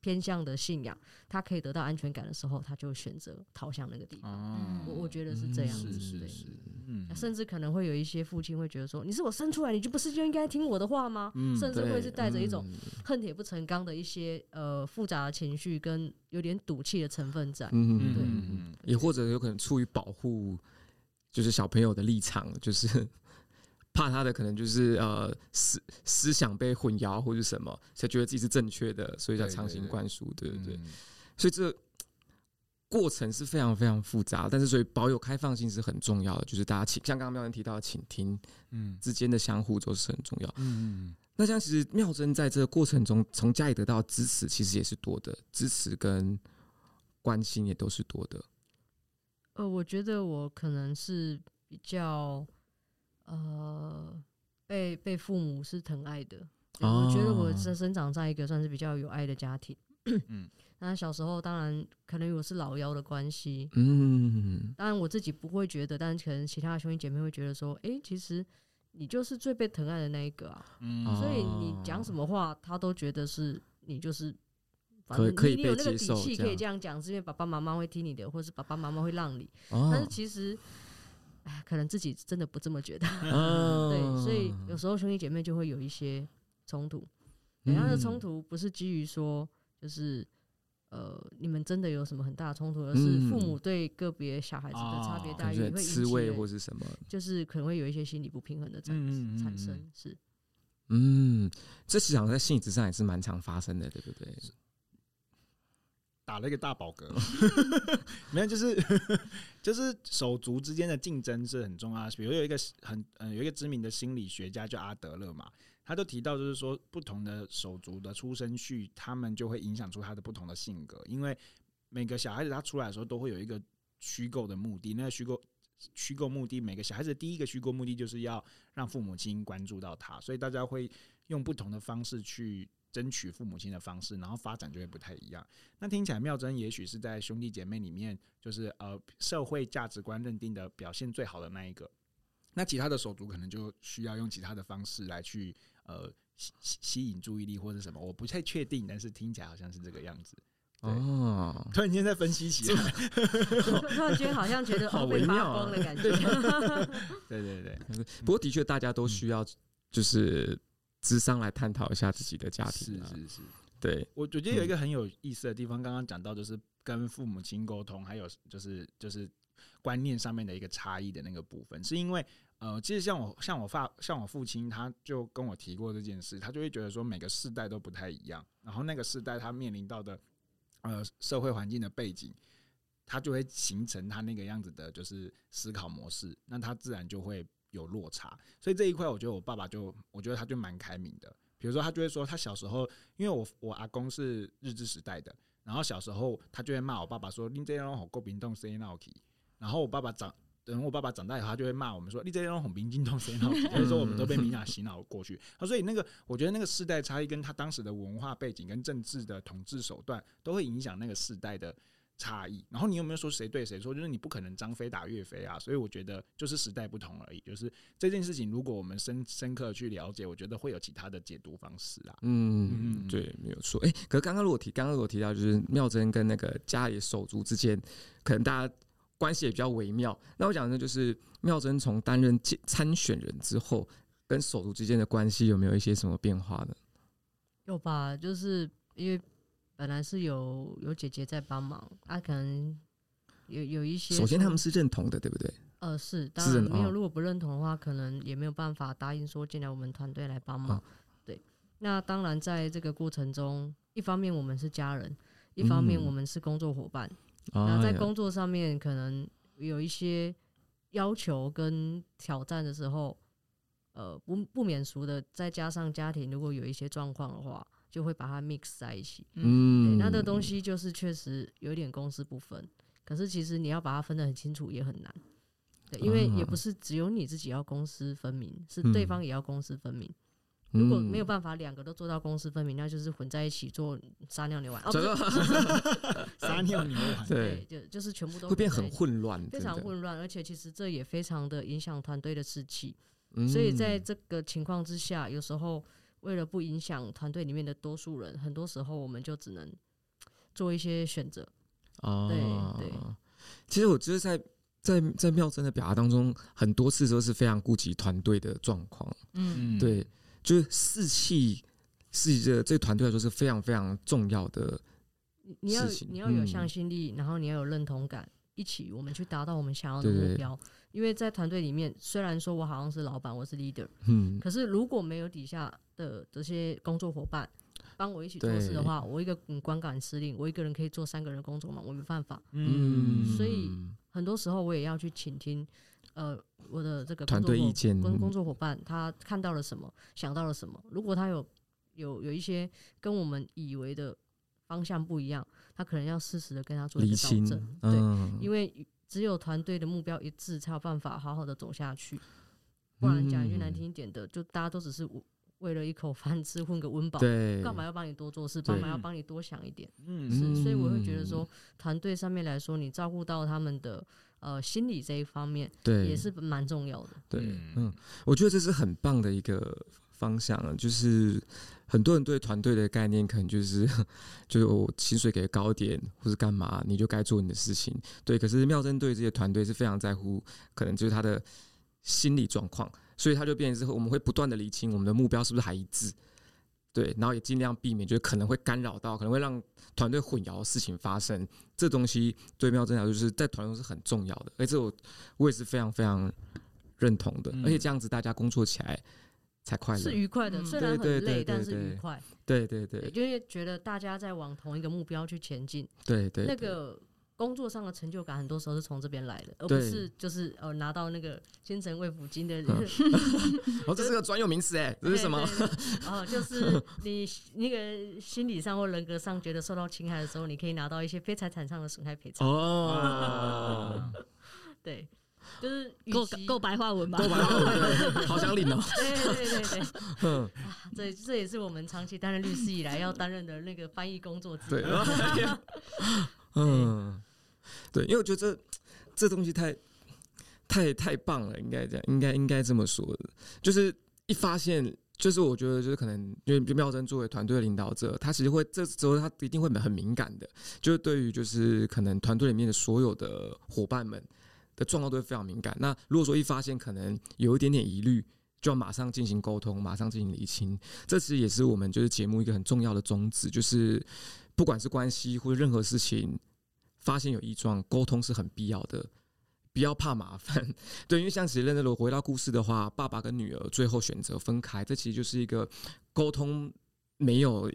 偏向的信仰，他可以得到安全感的时候，他就选择逃向那个地方。哦、我我觉得是这样子，嗯、是是是，嗯，甚至可能会有一些父亲会觉得说，你是我生出来，你就不是就应该听我的话吗？嗯、甚至会是带着一种恨铁不成钢的一些呃复杂的情绪跟有点赌气的成分在。嗯嗯嗯，对，也或者有可能出于保护，就是小朋友的立场，就是。怕他的可能就是呃思思想被混淆或者什么，才觉得自己是正确的，所以才强行灌输，对不对，对？嗯、所以这过程是非常非常复杂，但是所以保有开放性是很重要的，就是大家请像刚刚妙珍提到的倾听，嗯，之间的相互都是很重要。嗯嗯嗯。那像其实妙珍在这个过程中从家里得到支持，其实也是多的，支持跟关心也都是多的。呃，我觉得我可能是比较。呃，被被父母是疼爱的，哦、我觉得我生生长在一个算是比较有爱的家庭。嗯，那小时候当然可能我是老幺的关系，嗯，当然我自己不会觉得，但是可能其他的兄弟姐妹会觉得说，哎、欸，其实你就是最被疼爱的那一个啊，嗯，所以你讲什么话，他都觉得是你就是，反正你你有那个底气可以这样。讲，是因为爸爸妈妈会听你的，或是爸爸妈妈会让你，哦、但是其实。哎，可能自己真的不这么觉得，哦、对，所以有时候兄弟姐妹就会有一些冲突。然后的冲突不是基于说，就是呃，你们真的有什么很大的冲突，而是父母对个别小孩子的差别待遇会滋味或是什么，就是可能会有一些心理不平衡的产产生。是，嗯，这实际上在性质上也是蛮常发生的，对不对？打了一个大饱嗝，没有，就是 就是手足之间的竞争是很重要。比如有一个很嗯有一个知名的心理学家叫阿德勒嘛，他都提到就是说不同的手足的出生序，他们就会影响出他的不同的性格，因为每个小孩子他出来的时候都会有一个虚构的目的，那个虚构虚构目的，每个小孩子第一个虚构目的就是要让父母亲关注到他，所以大家会用不同的方式去。争取父母亲的方式，然后发展就会不太一样。那听起来妙珍也许是在兄弟姐妹里面，就是呃社会价值观认定的表现最好的那一个。那其他的手足可能就需要用其他的方式来去呃吸吸引注意力或者什么，我不太确定，但是听起来好像是这个样子。哦，突然间在分析起来，突然间好像觉得 好微妙的感觉。对 对对，不过的确大家都需要就是。咨商来探讨一下自己的家庭，是是是，对，我我觉得有一个很有意思的地方，刚刚讲到就是跟父母亲沟通，还有就是就是观念上面的一个差异的那个部分，是因为呃，其实像我像我父像我父亲，他就跟我提过这件事，他就会觉得说每个世代都不太一样，然后那个世代他面临到的呃社会环境的背景，他就会形成他那个样子的就是思考模式，那他自然就会。有落差，所以这一块我觉得我爸爸就，我觉得他就蛮开明的。比如说，他就会说，他小时候，因为我我阿公是日治时代的，然后小时候他就会骂我爸爸说：“你这样好过冰冻谁闹起？”然后我爸爸长，等我爸爸长大以后，他就会骂我们说：“你这样很冰冻谁闹起？”所以说我们都被米娜洗脑过去。啊，所以那个我觉得那个世代差异跟他当时的文化背景跟政治的统治手段都会影响那个世代的。差异，然后你有没有说谁对谁错？就是你不可能张飞打岳飞啊，所以我觉得就是时代不同而已。就是这件事情，如果我们深深刻去了解，我觉得会有其他的解读方式啊。嗯，对，没有错。哎、欸，可是刚刚如果提，刚刚如果提到，就是妙珍跟那个家里手足之间，可能大家关系也比较微妙。那我讲的就是妙珍从担任参选人之后，跟手足之间的关系有没有一些什么变化呢？有吧，就是因为。本来是有有姐姐在帮忙，啊，可能有有一些。首先他们是认同的，对不对？呃，是，当然没有。如果不认同的话，可能也没有办法答应说进来我们团队来帮忙。对，那当然在这个过程中，一方面我们是家人，一方面我们是工作伙伴。那在工作上面可能有一些要求跟挑战的时候，呃，不不免俗的，再加上家庭如果有一些状况的话。就会把它 mix 在一起，嗯，那的东西就是确实有点公私不分，可是其实你要把它分得很清楚也很难，对，因为也不是只有你自己要公私分明，是对方也要公私分明。如果没有办法两个都做到公私分明，那就是混在一起做撒尿牛丸，撒尿牛丸，对，就就是全部都会变很混乱，非常混乱，而且其实这也非常的影响团队的士气，所以在这个情况之下，有时候。为了不影响团队里面的多数人，很多时候我们就只能做一些选择。哦，对对。其实我觉得在在在妙珍的表达当中，很多次都是非常顾及团队的状况。嗯，对，就是士气是一个这个团队来说是非常非常重要的。你要你要有向心力，嗯、然后你要有认同感，一起我们去达到我们想要的目标。对对对。因为在团队里面，虽然说我好像是老板，我是 leader，嗯，可是如果没有底下的这些工作伙伴帮我一起做事的话，我一个光杆司令，我一个人可以做三个人工作嘛，我没办法，嗯，所以很多时候我也要去倾听，呃，我的这个团队意见，跟工作伙伴他看到了什么，想到了什么，如果他有有有一些跟我们以为的方向不一样，他可能要适时的跟他做一个纠正，对，因为。只有团队的目标一致，才有办法好好的走下去。不然讲一句难听一点的，就大家都只是为了一口饭吃，混个温饱，干嘛要帮你多做事？干嘛要帮你多想一点？嗯，是，所以我会觉得说，团队上面来说，你照顾到他们的呃心理这一方面，对，也是蛮重要的。对，嗯，我觉得这是很棒的一个方向，就是。很多人对团队的概念，可能就是，就是我薪水给高点，或是干嘛，你就该做你的事情。对，可是妙贞对这些团队是非常在乎，可能就是他的心理状况，所以他就变成之后，我们会不断的理清我们的目标是不是还一致，对，然后也尽量避免，就是可能会干扰到，可能会让团队混淆的事情发生。这东西对妙贞来说，就是在团队中是很重要的，而且我我也是非常非常认同的，而且这样子大家工作起来。才快乐，是愉快的，虽然很累，但是愉快。对对对，因为觉得大家在往同一个目标去前进。对对，那个工作上的成就感，很多时候是从这边来的，而不是就是呃拿到那个精神慰抚金的 人。哦，这是个专有名词哎，这是什么？哦，就 是你那个心理上或人格上觉得受到侵害的时候，你可以拿到一些非财产上的损害赔偿。哦，对。就是够够白话文吧？够白话文，好想领哦！对对对对，嗯，这这也是我们长期担任律师以来要担任的那个翻译工作之一。嗯，对，因为我觉得这这东西太太太棒了，应该这样，应该应该这么说的。就是一发现，就是我觉得就是可能，因为妙珍作为团队的领导者，他其实会这时候他一定会很敏感的，就是对于就是可能团队里面的所有的伙伴们。的状况都会非常敏感。那如果说一发现可能有一点点疑虑，就要马上进行沟通，马上进行厘清。这其实也是我们就是节目一个很重要的宗旨，就是不管是关系或者任何事情，发现有异状，沟通是很必要的，不要怕麻烦。对，因为像其实如果回到故事的话，爸爸跟女儿最后选择分开，这其实就是一个沟通没有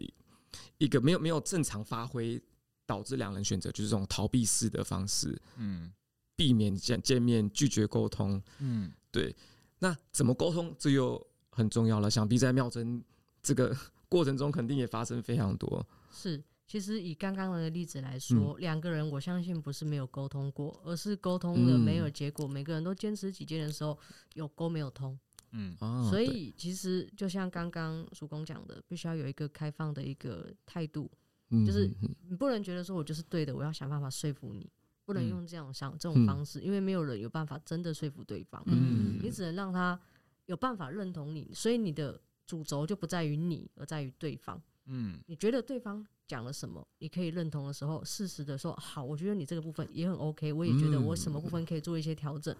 一个没有没有正常发挥，导致两人选择就是这种逃避式的方式。嗯。避免见见面，拒绝沟通。嗯，对。那怎么沟通，这又很重要了。想必在妙珍这个过程中，肯定也发生非常多。是，其实以刚刚的例子来说，两、嗯、个人，我相信不是没有沟通过，而是沟通了没有结果。嗯、每个人都坚持己见的时候，有沟没有通。嗯，所以其实就像刚刚叔公讲的，必须要有一个开放的一个态度，嗯、就是你不能觉得说我就是对的，我要想办法说服你。不能用这样想这种方式，因为没有人有办法真的说服对方。嗯，你只能让他有办法认同你，所以你的主轴就不在于你，而在于对方。嗯，你觉得对方讲了什么，你可以认同的时候，适时的说好，我觉得你这个部分也很 OK，我也觉得我什么部分可以做一些调整。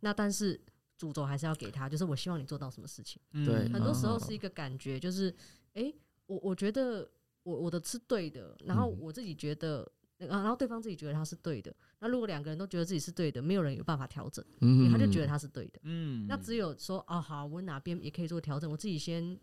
那但是主轴还是要给他，就是我希望你做到什么事情。对，很多时候是一个感觉，就是哎，我我觉得我我的是对的，然后我自己觉得。然后对方自己觉得他是对的，那如果两个人都觉得自己是对的，没有人有办法调整，嗯，他就觉得他是对的，嗯，那只有说哦好，我哪边也可以做调整，我自己先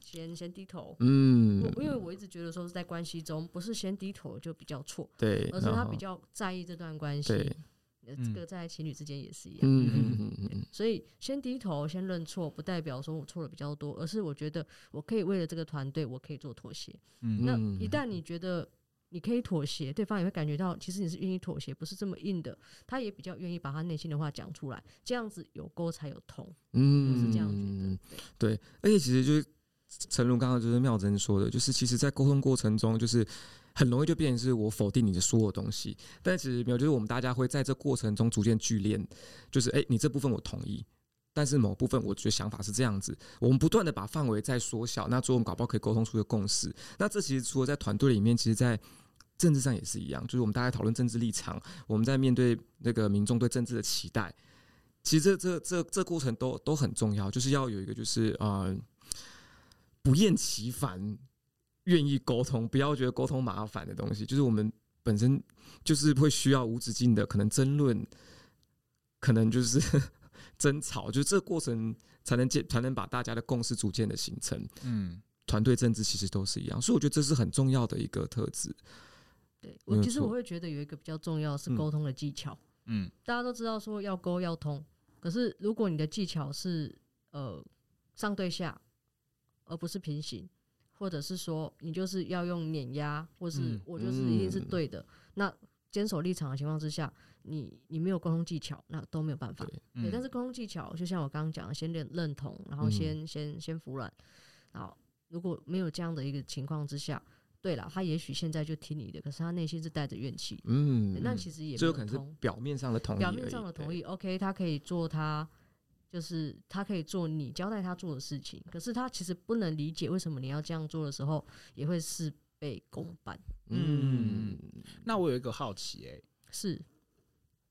先先低头，嗯，因为我一直觉得说是在关系中不是先低头就比较错，对，而是他比较在意这段关系，这个在情侣之间也是一样，嗯嗯，所以先低头先认错，不代表说我错的比较多，而是我觉得我可以为了这个团队，我可以做妥协，嗯，那一旦你觉得。你可以妥协，对方也会感觉到，其实你是愿意妥协，不是这么硬的。他也比较愿意把他内心的话讲出来，这样子有沟才有通。嗯，我是这样觉得。对，对，而且其实就是，诚如刚刚就是妙珍说的，就是其实，在沟通过程中，就是很容易就变成是我否定你的所有东西。但其实没有，就是我们大家会在这过程中逐渐聚练，就是哎、欸，你这部分我同意，但是某部分我觉得想法是这样子。我们不断的把范围再缩小，那最后我们搞不好可以沟通出一个共识。那这其实除了在团队里面，其实，在政治上也是一样，就是我们大家讨论政治立场，我们在面对那个民众对政治的期待，其实这这这这过程都都很重要，就是要有一个就是呃不厌其烦，愿意沟通，不要觉得沟通麻烦的东西，就是我们本身就是会需要无止境的可能争论，可能就是争吵，就是这个过程才能建才能把大家的共识逐渐的形成。嗯，团队政治其实都是一样，所以我觉得这是很重要的一个特质。对，我其实我会觉得有一个比较重要是沟通的技巧。嗯，大家都知道说要沟要通，可是如果你的技巧是呃上对下，而不是平行，或者是说你就是要用碾压，或是我就是一定是对的，那坚守立场的情况之下，你你没有沟通技巧，那都没有办法。对，但是沟通技巧就像我刚刚讲的，先认认同，然后先先先服软，然后如果没有这样的一个情况之下。对了，他也许现在就听你的，可是他内心是带着怨气。嗯，那其实也没有可能是表面上的同意，表面上的同意。OK，他可以做他，就是他可以做你交代他做的事情，可是他其实不能理解为什么你要这样做的时候，也会事倍功半。嗯，那我有一个好奇、欸，哎，是，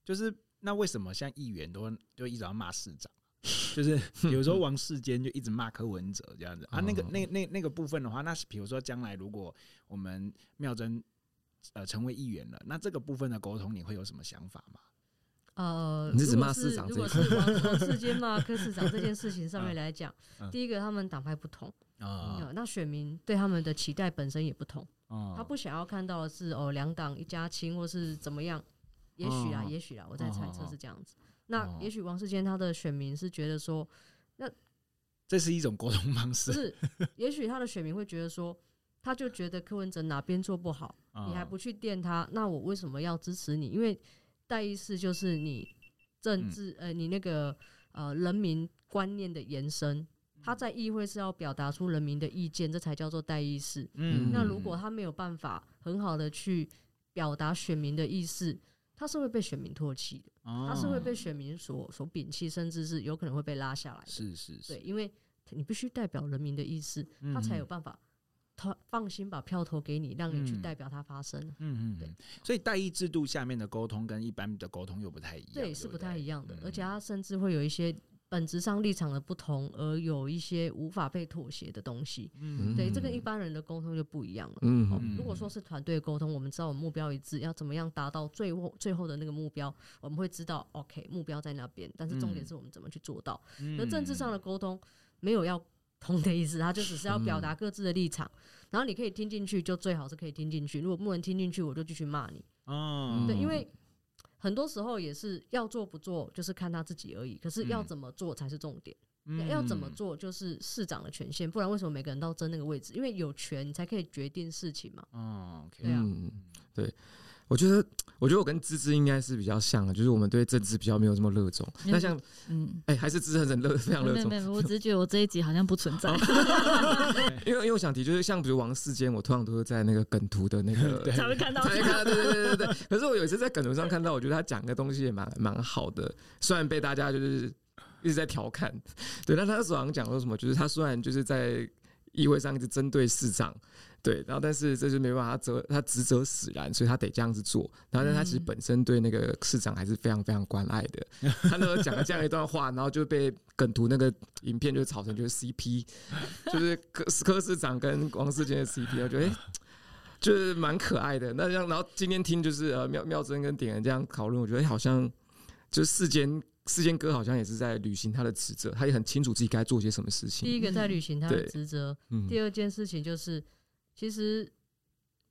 就是那为什么像议员都就一直要骂市长？就是有时候王世坚就一直骂柯文哲这样子啊，那个那那那个部分的话，那是比如说将来如果我们妙珍呃成为议员了，那这个部分的沟通你会有什么想法吗？呃，你是指骂市长？如果是王 王世坚骂柯市长这件事情上面来讲，第一个他们党派不同啊，那选民对他们的期待本身也不同。他不想要看到的是哦，两党一家亲，或是怎么样？也许啊，也许啊，我在猜测是这样子。那也许王世坚他的选民是觉得说，那这是一种沟通方式。是，也许他的选民会觉得说，他就觉得柯文哲哪边做不好，你还不去电他，那我为什么要支持你？因为代议士就是你政治，呃，你那个呃人民观念的延伸，他在议会是要表达出人民的意见，这才叫做代议士。嗯，那如果他没有办法很好的去表达选民的意思，他是会被选民唾弃的，他是会被选民所所摒弃，甚至是有可能会被拉下来的。是是是，对，因为你必须代表人民的意思，他才有办法。他放心把票投给你，让你去代表他发声。嗯嗯，对。所以代议制度下面的沟通跟一般的沟通又不太一样。对，是不太一样的。而且他甚至会有一些本质上立场的不同，而有一些无法被妥协的东西。嗯，对，这跟一般人的沟通就不一样了。嗯，如果说是团队沟通，我们知道我们目标一致，要怎么样达到最后最后的那个目标，我们会知道 OK 目标在那边，但是重点是我们怎么去做到。那政治上的沟通没有要。通的意思，他就只是要表达各自的立场，然后你可以听进去，就最好是可以听进去。如果不能听进去，我就继续骂你。哦，对，因为很多时候也是要做不做，就是看他自己而已。可是要怎么做才是重点，要怎么做就是市长的权限。不然为什么每个人都争那个位置？因为有权你才可以决定事情嘛。哦，对啊，对。我觉得，我觉得我跟芝芝应该是比较像的，就是我们对政治比较没有这么热衷。那像，嗯，哎，还是芝芝很热，非常热衷。没有，我只是觉得我这一集好像不存在。因为，因为我想提，就是像比如王世坚，我通常都是在那个梗图的那个 才会看到，才会看到，对对对对对。可是我有一次在梗图上看到，我觉得他讲的东西也蛮蛮好的，虽然被大家就是一直在调侃。对，但他那时候好像讲说什么，就是他虽然就是在议会上一直针对市长。对，然后但是这就没办法，他责他职责使然，所以他得这样子做。然后但他其实本身对那个市长还是非常非常关爱的。他那时候讲了这样一段话，然后就被梗图那个影片就炒成就是 CP，就是柯 柯市长跟王世坚的 CP，我觉得哎，就是蛮可爱的。那这样，然后今天听就是呃妙妙贞跟点人这样讨论，我觉得好像就是世坚世坚哥好像也是在履行他的职责，他也很清楚自己该做些什么事情。第一个在履行他的职责，嗯、第二件事情就是。其实，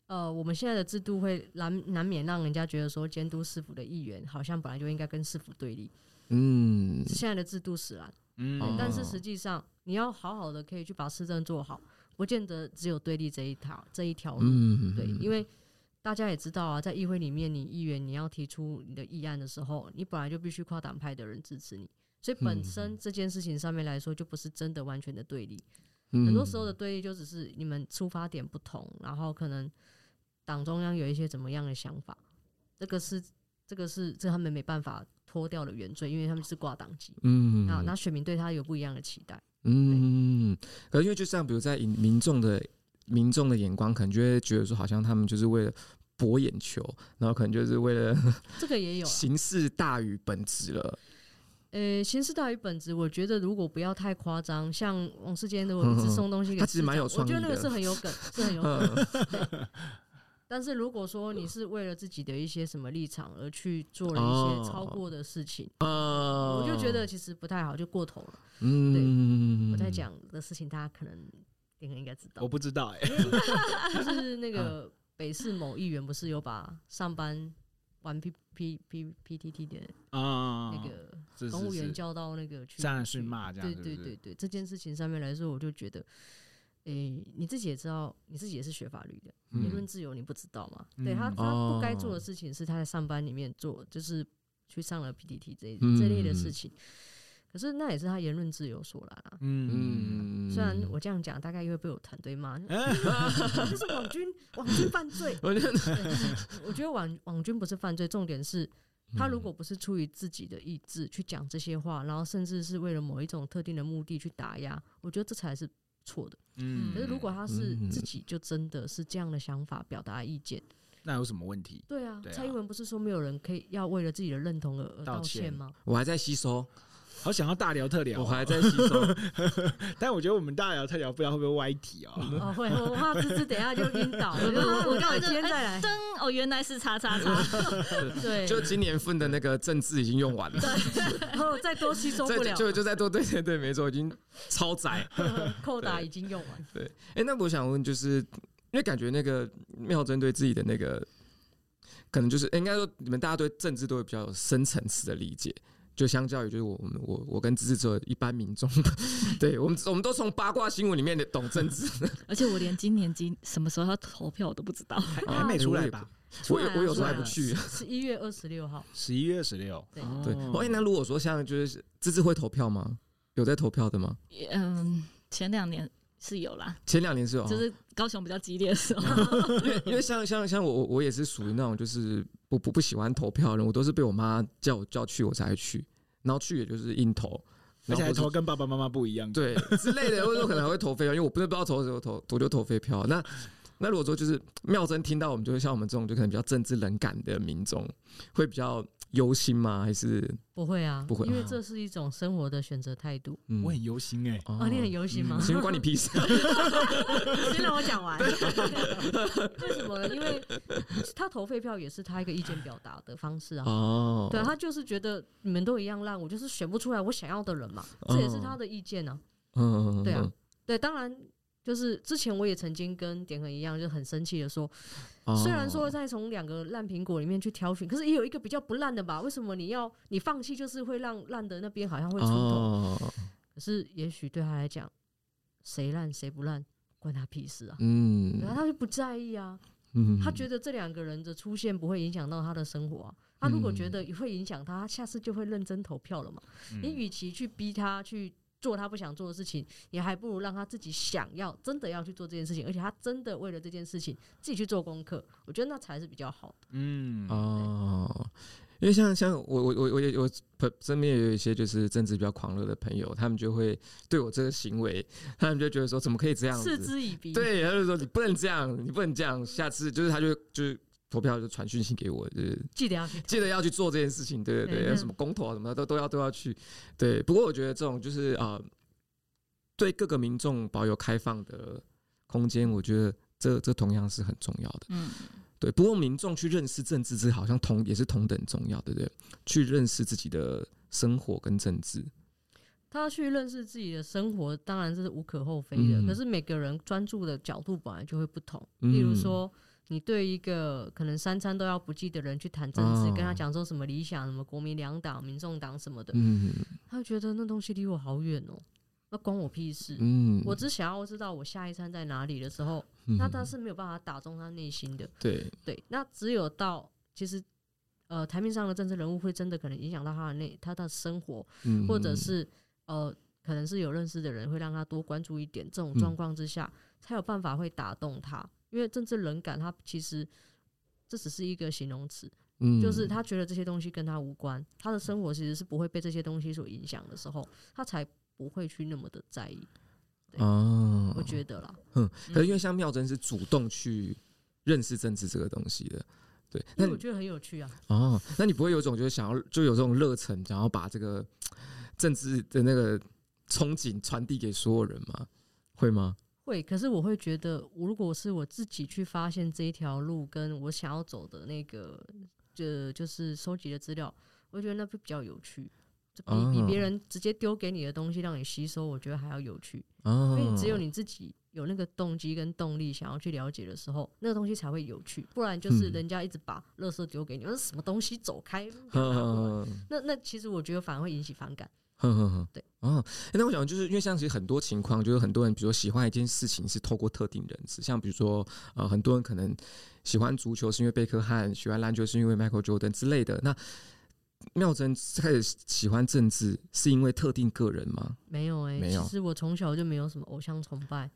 呃，我们现在的制度会难难免让人家觉得说，监督市府的议员好像本来就应该跟市府对立。嗯，是现在的制度使然。嗯，但是实际上，你要好好的可以去把市政做好，不见得只有对立这一条这一条路。嗯，对，因为大家也知道啊，在议会里面，你议员你要提出你的议案的时候，你本来就必须跨党派的人支持你，所以本身这件事情上面来说，就不是真的完全的对立。很多时候的对立就只是你们出发点不同，然后可能党中央有一些怎么样的想法，这个是这个是这他们没办法脱掉的原罪，因为他们是挂党籍，嗯，啊，那选民对他有不一样的期待，嗯，可因为就像比如在民众的民众的眼光，可能就会觉得说，好像他们就是为了博眼球，然后可能就是为了这个也有形式大于本质了。呃，形式大于本质，我觉得如果不要太夸张，像王世坚的，我一直送东西给他，其实蛮有创意的。我觉得那个是很有梗，是很有梗。但是如果说你是为了自己的一些什么立场而去做了一些超过的事情，我就觉得其实不太好，就过头了。嗯，对，我在讲的事情，大家可能应该应该知道。我不知道哎，就是那个北市某议员不是有把上班。玩 P P P P T T 的啊，那个公务员叫到那个去，当然是骂这样。对对对对，这件事情上面来说，我就觉得，诶，你自己也知道，你自己也是学法律的，言论自由你不知道吗？对他，他不该做的事情是他在上班里面做，就是去上了 P T T 这这类的事情。可是那也是他言论自由所来啊。嗯，虽然我这样讲，大概又会被我团队骂，这是网军，网军犯罪。我觉得网网军不是犯罪，重点是他如果不是出于自己的意志去讲这些话，然后甚至是为了某一种特定的目的去打压，我觉得这才是错的。嗯，可是如果他是自己就真的是这样的想法表达意见，那有什么问题？对啊，蔡英文不是说没有人可以要为了自己的认同而而道歉吗？我还在吸收。好想要大聊特聊，我还在吸收。但我觉得我们大聊特聊，不知道会不会歪题哦。哦，会，我怕芝芝等下就晕倒。我我刚才今天再来，灯哦，原来是叉叉叉。对，就今年份的那个政治已经用完了。对，然后再多吸收不了，就就再多，对对对，没错，已经超载，扣打已经用完。对，哎，那我想问，就是因为感觉那个妙针对自己的那个。可能就是应该说，你们大家对政治都会比较有深层次的理解，就相较于就是我们我我跟支持者一般民众，对我们我们都从八卦新闻里面的懂政治，而且我连今年今什么时候要投票我都不知道，还还没出来吧？我我有时候还不去，十一月二十六号，十一月二十六，对对。哎，那如果说像就是支持会投票吗？有在投票的吗？嗯，前两年。是有啦，前两年是有，就是高雄比较激烈的时候，因 为因为像像像我我也是属于那种就是不不不喜欢投票的人，我都是被我妈叫我叫去我才会去，然后去也就是硬投，而且还投跟爸爸妈妈不一样，对之类的，或者说可能还会投废票，因为我不是不知道投什么投，我就投废票。那那如果说就是妙真听到我们，就会像我们这种就可能比较政治冷感的民众，会比较。忧心吗？还是不会啊？不会，因为这是一种生活的选择态度。嗯，我很忧心哎。哦，你很忧心吗？先关你屁事。先让我讲完。为什么呢？因为他投废票也是他一个意见表达的方式啊。哦。对，他就是觉得你们都一样烂，我就是选不出来我想要的人嘛。这也是他的意见啊。嗯。对啊。对，当然。就是之前我也曾经跟点恒一样，就很生气的说，虽然说在从两个烂苹果里面去挑选，可是也有一个比较不烂的吧？为什么你要你放弃，就是会让烂的那边好像会出头？可是也许对他来讲，谁烂谁不烂，关他屁事啊！嗯，然后他就不在意啊。嗯，他觉得这两个人的出现不会影响到他的生活啊。他如果觉得会影响他，他下次就会认真投票了嘛。你与其去逼他去。做他不想做的事情，也还不如让他自己想要，真的要去做这件事情，而且他真的为了这件事情自己去做功课，我觉得那才是比较好的。嗯哦，因为像像我我我我也我身边也有一些就是政治比较狂热的朋友，他们就会对我这个行为，他们就觉得说怎么可以这样子，嗤之以鼻。对，他就说你不能这样，你不能这样，下次就是他就就是。投票就传讯息给我，就是记得要，记得要去做这件事情，对对对，什么公投啊什么的都都要都要去。对，不过我觉得这种就是啊、呃，对各个民众保有开放的空间，我觉得这这同样是很重要的。嗯，对。不过民众去认识政治，这好像同也是同等重要，对不对？去认识自己的生活跟政治，他去认识自己的生活，当然这是无可厚非的。嗯、可是每个人专注的角度本来就会不同，例如说。你对一个可能三餐都要不济的人去谈政治，跟他讲说什么理想，什么国民两党、民众党什么的，他觉得那东西离我好远哦，那关我屁事。我只想要知道我下一餐在哪里的时候，那他是没有办法打中他内心的。对对，那只有到其实呃台面上的政治人物会真的可能影响到他的内他的生活，或者是呃可能是有认识的人会让他多关注一点，这种状况之下才有办法会打动他。因为政治冷感，他其实这只是一个形容词，嗯，就是他觉得这些东西跟他无关，他的生活其实是不会被这些东西所影响的时候，他才不会去那么的在意。哦，我觉得啦，嗯，可是因为像妙珍是主动去认识政治这个东西的，对，那我觉得很有趣啊。哦，那你不会有种就是想要就有这种热忱，想要把这个政治的那个憧憬传递给所有人吗？会吗？会，可是我会觉得，如果是我自己去发现这一条路，跟我想要走的那个，就就是收集的资料，我觉得那会比较有趣，比比别人直接丢给你的东西让你吸收，我觉得还要有趣。因为只有你自己有那个动机跟动力想要去了解的时候，那个东西才会有趣。不然就是人家一直把垃圾丢给你，那什么东西走开，那那其实我觉得反而会引起反感。哼哼哼，对，哦，那我想就是因为像其实很多情况，就是很多人，比如说喜欢一件事情是透过特定人士，像比如说呃，很多人可能喜欢足球是因为贝克汉，喜欢篮球是因为 Michael Jordan 之类的。那妙珍开始喜欢政治是因为特定个人吗？没有哎、欸，没有。其实我从小就没有什么偶像崇拜。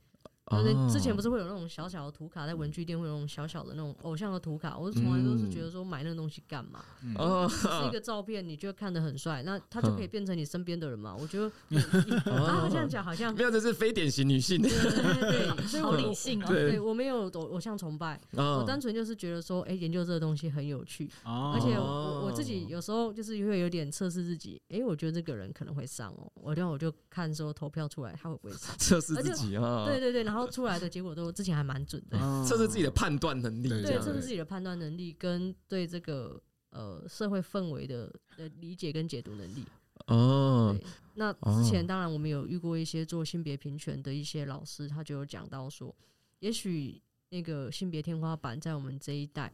之前不是会有那种小小的图卡，在文具店会有那种小小的那种偶像的图卡，我从来都是觉得说买那个东西干嘛？哦，是一个 照片，你觉得看得很帅，那他就可以变成你身边的人嘛？我觉得 啊，这样讲好像没有，这是非典型女性，对 对对，所以我理性哦，对我没有偶偶像崇拜，我单纯就是觉得说，哎，研究这个东西很有趣，而且我我自己有时候就是会有点测试自己，哎，我觉得这个人可能会上哦，我这样我就看说投票出来他会不会上，测试自己啊，对对对，然后。出来的结果都之前还蛮准的，测试自己的判断能力，对，测试自己的判断能力跟对这个呃社会氛围的的理解跟解读能力。哦，那之前当然我们有遇过一些做性别平权的一些老师，他就有讲到说，也许那个性别天花板在我们这一代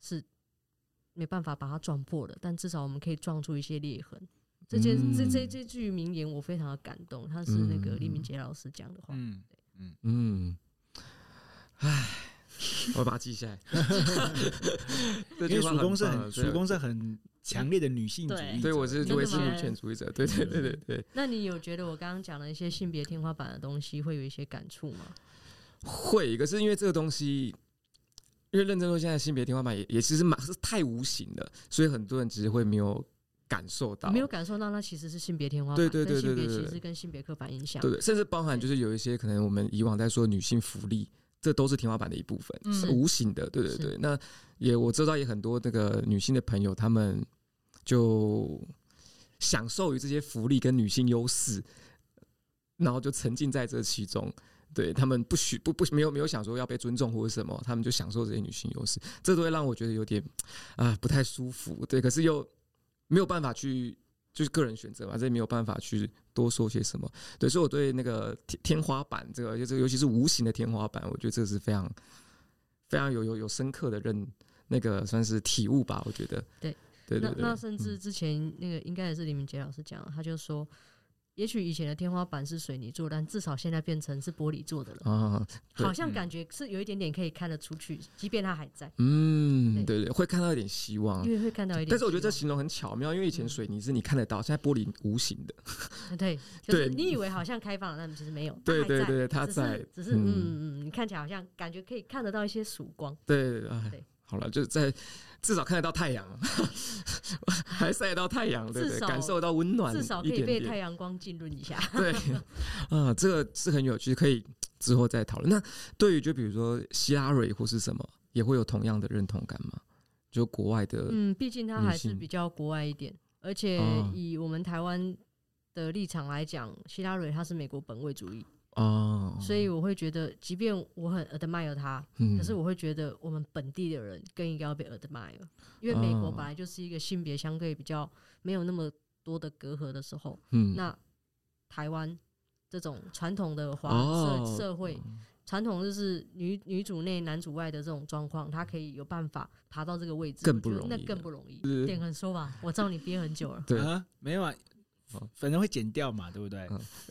是没办法把它撞破的，但至少我们可以撞出一些裂痕。这件这这这句名言我非常的感动，他是那个李明杰老师讲的话。嗯嗯嗯，唉，我把它记下来。因为主公是很主公是很强烈的女性主义，对，我是我是女权主义者，对对对对对。那你有觉得我刚刚讲的一些性别天花板的东西，会有一些感触吗？会，可是因为这个东西，因为认真说，现在性别天花板也也其实蛮是太无形的，所以很多人其实会没有。感受到。没有感受到，那其实是性别天花板，对对对对对，其实跟性别刻板印象，对对，甚至包含就是有一些可能我们以往在说女性福利，这都是天花板的一部分，是。无形的，对对对。那也我知道也很多那个女性的朋友，她们就享受于这些福利跟女性优势，然后就沉浸在这其中，对他们不许不不没有没有想说要被尊重或者什么，他们就享受这些女性优势，这都会让我觉得有点啊不太舒服，对，可是又。没有办法去，就是个人选择嘛，这也没有办法去多说些什么。对，所以我对那个天天花板这个，就这个尤其是无形的天花板，我觉得这个是非常非常有有有深刻的认那个算是体悟吧。我觉得，对对对，那那甚至之前那个应该也是李明杰老师讲，他就说。也许以前的天花板是水泥做，但至少现在变成是玻璃做的了。啊，好像感觉是有一点点可以看得出去，即便它还在。嗯，对对，对，会看到一点希望。因为会看到一点，但是我觉得这形容很巧妙，因为以前水泥是你看得到，现在玻璃无形的。对 对，你以为好像开放了，但其实没有。对对对，它在，只是嗯嗯，你看起来好像感觉可以看得到一些曙光。对对。好了，就在至少看得到太阳，还晒得到太阳，对对，感受到温暖，至少可以被太阳光浸润一下。对，啊，这个是很有趣，可以之后再讨论。那对于就比如说希拉蕊或是什么，也会有同样的认同感吗？就国外的，嗯，毕竟他还是比较国外一点，而且以我们台湾的立场来讲，希拉蕊他是美国本位主义。哦，所以我会觉得，即便我很 admire 他，嗯，可是我会觉得我们本地的人更应该要被 admire，因为美国本来就是一个性别相对比较没有那么多的隔阂的时候，嗯，那台湾这种传统的华社社会，传统就是女女主内男主外的这种状况，他可以有办法爬到这个位置，更不容易，那更不容易。点横说吧，我知道你憋很久了，对。啊，没有啊。反正会剪掉嘛，对不对？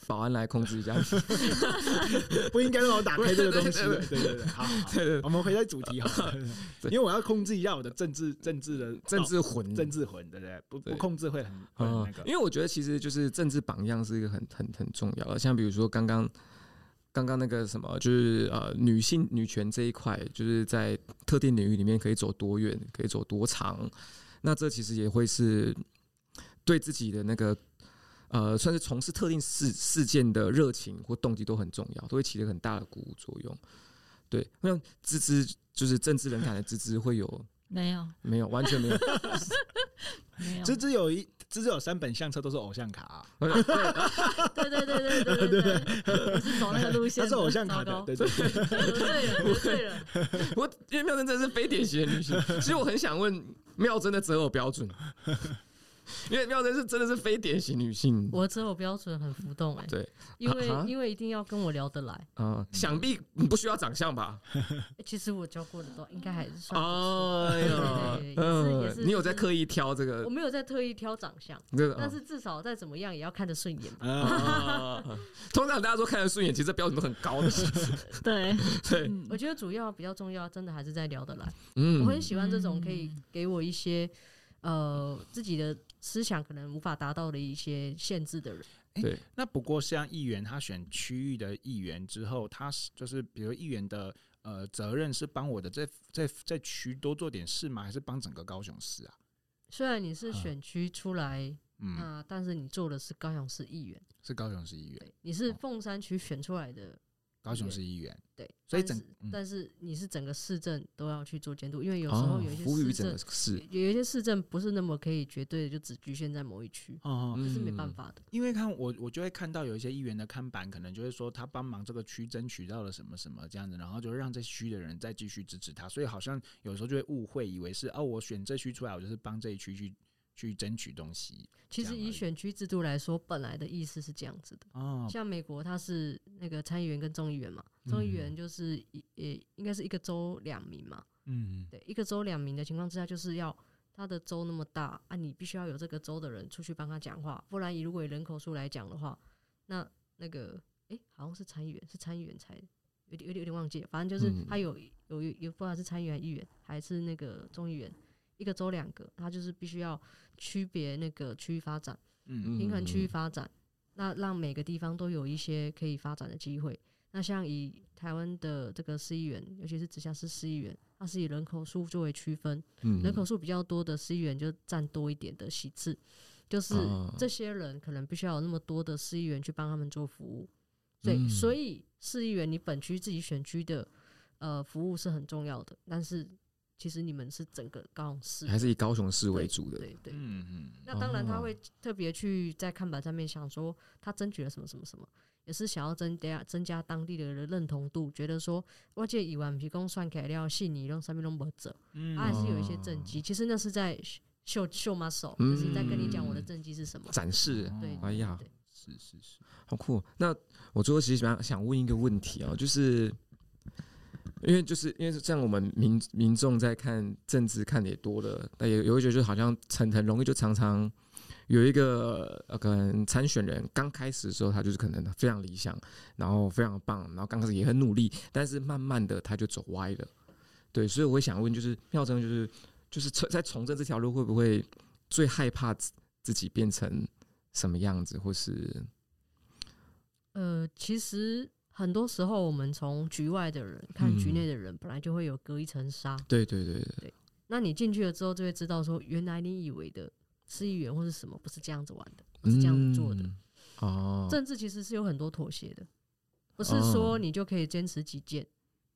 保安来控制一下，不应该让我打开这个东西。对对对，好，对对我们回到主题好，因为我要控制一下我的政治政治的政治魂，政治魂，对不对？不不控制会很很那个。因为我觉得其实就是政治榜样是一个很很很重要的，像比如说刚刚刚刚那个什么，就是呃女性女权这一块，就是在特定领域里面可以走多远，可以走多长，那这其实也会是对自己的那个。呃，算是从事特定事事件的热情或动机都很重要，都会起了很大的鼓舞作用。对，那芝芝就是政治冷感的芝芝会有 没有？没有，完全没有。没有。芝芝有一芝芝有三本相册都是偶像卡啊。对对对对对对对，是走那个路线。他是偶像卡的，对对对。对了，对了。我因为妙真真的是非典型的女性，其实我很想问妙真的择偶标准。因为妙真是真的是非典型女性，我择偶标准很浮动哎、欸，对，因为因为一定要跟我聊得来，嗯，想必你不需要长相吧？其实我教过的都应该还是算，哎呀，嗯，你有在刻意挑这个？我没有在特意挑长相，但是至少再怎么样也要看得顺眼吧。通常大家说看得顺眼，其实这标准都很高的，对对。我觉得主要比较重要，真的还是在聊得来。嗯，我很喜欢这种可以给我一些呃自己的。思想可能无法达到的一些限制的人，对，那不过像议员，他选区域的议员之后，他是就是比如议员的呃责任是帮我的在在在区多做点事吗？还是帮整个高雄市啊？虽然你是选区出来，嗯、呃，但是你做的是高雄市议员，是高雄市议员，你是凤山区选出来的。高雄市议员对，所以整但是，你是整个市政都要去做监督，因为有时候有一些市政，市有一些市政不是那么可以绝对的就只局限在某一区，哦，这是没办法的。因为看我，我就会看到有一些议员的看板，可能就会说他帮忙这个区争取到了什么什么这样子，然后就让这区的人再继续支持他，所以好像有时候就会误会，以为是哦，我选这区出来，我就是帮这一区去。去争取东西。其实以选区制度来说，本来的意思是这样子的。哦，像美国，它是那个参议员跟众议员嘛，众议员就是一也应该是一个州两名嘛。嗯，对，一个州两名的情况之下，就是要他的州那么大啊，你必须要有这个州的人出去帮他讲话，不然以如果以人口数来讲的话，那那个哎、欸，好像是参议员，是参议员才有点有点有点忘记了，反正就是他有有有不知道是参议员议员还是那个众议员。一个州两个，它就是必须要区别那个区域发展，嗯平衡区域发展，那让每个地方都有一些可以发展的机会。那像以台湾的这个市议员，尤其是直辖市市议员，它是以人口数作为区分，人口数比较多的市议员就占多一点的席次，就是这些人可能必须要有那么多的市议员去帮他们做服务，对，所以市议员你本区自己选区的呃服务是很重要的，但是。其实你们是整个高雄市，还是以高雄市为主的？对对，嗯嗯。那当然他会特别去在看板上面想说，他争取了什么什么什么，也是想要增加增加当地的人认同度，觉得说我这一万皮公算起来要细腻，让上面弄不走，他还是有一些政绩。其实那是在秀秀 muscle，就是在跟你讲我的政绩是什么，展示。对，哎呀，是是是，好酷。那我最后其实想想问一个问题啊，就是。因为就是因为像我们民民众在看政治看的也多了，那也有一觉得就好像很很容易就常常有一个呃可能参选人刚开始的时候他就是可能非常理想，然后非常棒，然后刚开始也很努力，但是慢慢的他就走歪了。对，所以我会想问，就是妙贞就是就是在从政这条路会不会最害怕自己变成什么样子，或是呃其实。很多时候，我们从局外的人看局内的人，本来就会有隔一层纱。对对对对。那你进去了之后，就会知道说，原来你以为的市议员或是什么，不是这样子玩的，不是这样子做的。哦。政治其实是有很多妥协的，不是说你就可以坚持己见。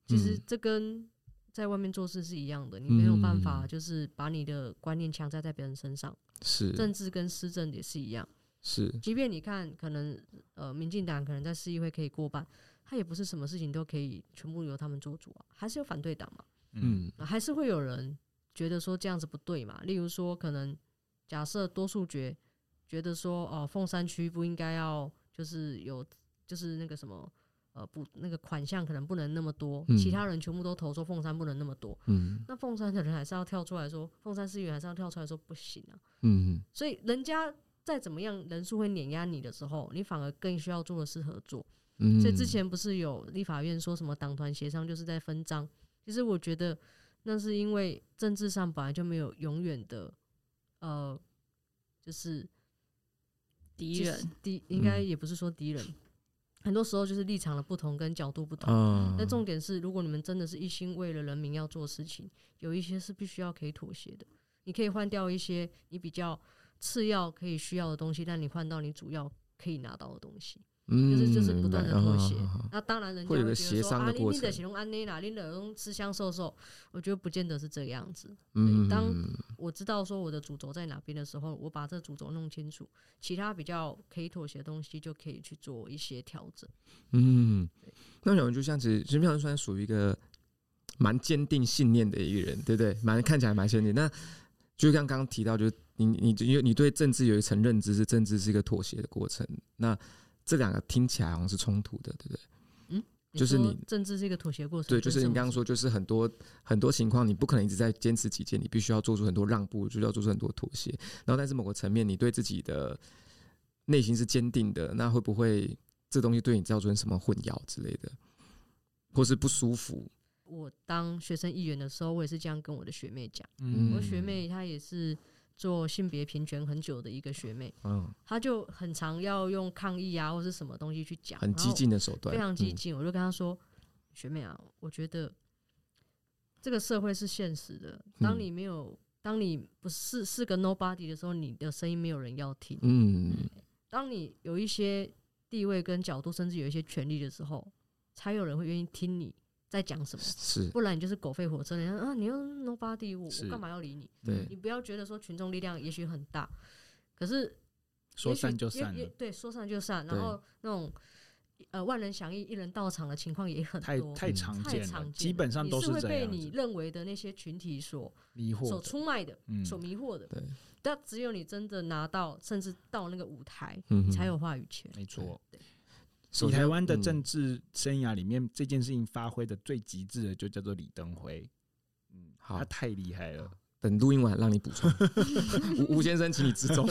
其实这跟在外面做事是一样的，你没有办法就是把你的观念强加在别人身上。是。政治跟施政也是一样。是。即便你看，可能呃，民进党可能在市议会可以过半。他也不是什么事情都可以全部由他们做主啊，还是有反对党嘛，嗯，还是会有人觉得说这样子不对嘛。例如说，可能假设多数决觉得说，哦，凤山区不应该要就是有就是那个什么呃不那个款项可能不能那么多，嗯、其他人全部都投说凤山不能那么多，嗯，那凤山的人还是要跳出来说，凤山市议员还是要跳出来说不行啊，嗯，所以人家再怎么样人数会碾压你的时候，你反而更需要做的是合作。所以之前不是有立法院说什么党团协商就是在分赃？其实我觉得那是因为政治上本来就没有永远的，呃，就是敌人，敌应该也不是说敌人，很多时候就是立场的不同跟角度不同。那重点是，如果你们真的是一心为了人民要做事情，有一些是必须要可以妥协的。你可以换掉一些你比较次要可以需要的东西，但你换到你主要可以拿到的东西。就是就是不断的妥协，那当然人家会觉得说啊，你你的形容安内啦，你的用吃香瘦瘦，我觉得不见得是这个样子。嗯，当我知道说我的主轴在哪边的时候，我把这主轴弄清楚，其他比较可以妥协的东西就可以去做一些调整。嗯，那有人就像其实实际上算属于一个蛮坚定信念的一个人，对不对？蛮看起来蛮坚定。那就像刚刚提到，就是你你因为你对政治有一层认知，是政治是一个妥协的过程。那这两个听起来好像是冲突的，对不对？嗯，就是你政治是一个妥协过程。对，就是你刚刚说，就是很多很多情况，你不可能一直在坚持己见，你必须要做出很多让步，就要做出很多妥协。然后，但是某个层面，你对自己的内心是坚定的，那会不会这东西对你造成什么混淆之类的，或是不舒服？我当学生议员的时候，我也是这样跟我的学妹讲。嗯，我学妹她也是。做性别平权很久的一个学妹，嗯，她就很常要用抗议啊或是什么东西去讲，很激进的手段，非常激进。嗯、我就跟她说，学妹啊，我觉得这个社会是现实的，当你没有，嗯、当你不是是个 nobody 的时候，你的声音没有人要听，嗯，当你有一些地位跟角度，甚至有一些权利的时候，才有人会愿意听你。在讲什么？是，不然你就是狗吠火车。你说啊，你又 nobody，我我干嘛要理你？对，你不要觉得说群众力量也许很大，可是说散就散，对，说散就散。然后那种呃万人响应、一人到场的情况也很多，太太常见了，基本上都是会被你认为的那些群体所迷惑、所出卖的、所迷惑的。对，但只有你真的拿到，甚至到那个舞台，你才有话语权。没错。以台湾的政治生涯里面，这件事情发挥的最极致的，就叫做李登辉。嗯，好，他太厉害了。等录音完，让你补充。吴吴先生，请你自重。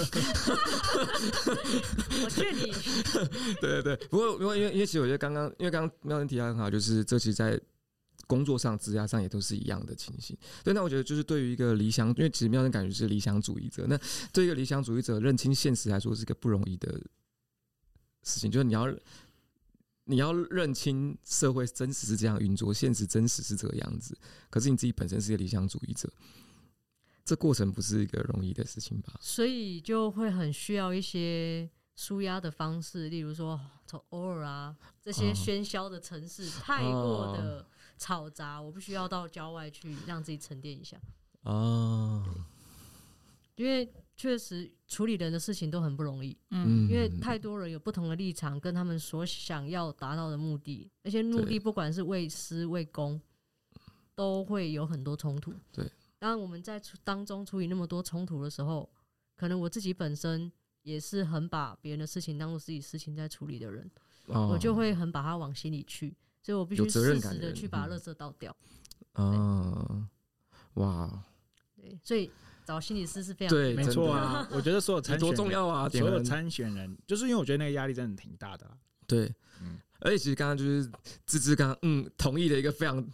我劝你。对对对，不过因为因为因为其实我觉得刚刚因为刚刚妙真提到很好，就是这其实在工作上、职涯上也都是一样的情形。对，那我觉得就是对于一个理想，因为其实妙真感觉是理想主义者。那对一个理想主义者认清现实来说，是一个不容易的事情，就是你要。你要认清社会真实是这样运作，现实真实是这个样子。可是你自己本身是一个理想主义者，这过程不是一个容易的事情吧？所以就会很需要一些舒压的方式，例如说从偶尔啊这些喧嚣的城市太过的嘈杂，我不需要到郊外去让自己沉淀一下啊，因为。确实处理人的事情都很不容易，嗯，因为太多人有不同的立场，跟他们所想要达到的目的，那些目的不管是为私为公，都会有很多冲突。对，当我们在当中处理那么多冲突的时候，可能我自己本身也是很把别人的事情当做自己事情在处理的人，哦、我就会很把它往心里去，所以我必须适时的去把垃圾倒掉。啊，哇，对，所以。找心理师是非常对，没错啊。我觉得所有参选多重要啊，所有参选人，就是因为我觉得那个压力真的挺大的。对，嗯，而且其实刚刚就是芝芝刚刚嗯同意的一个非常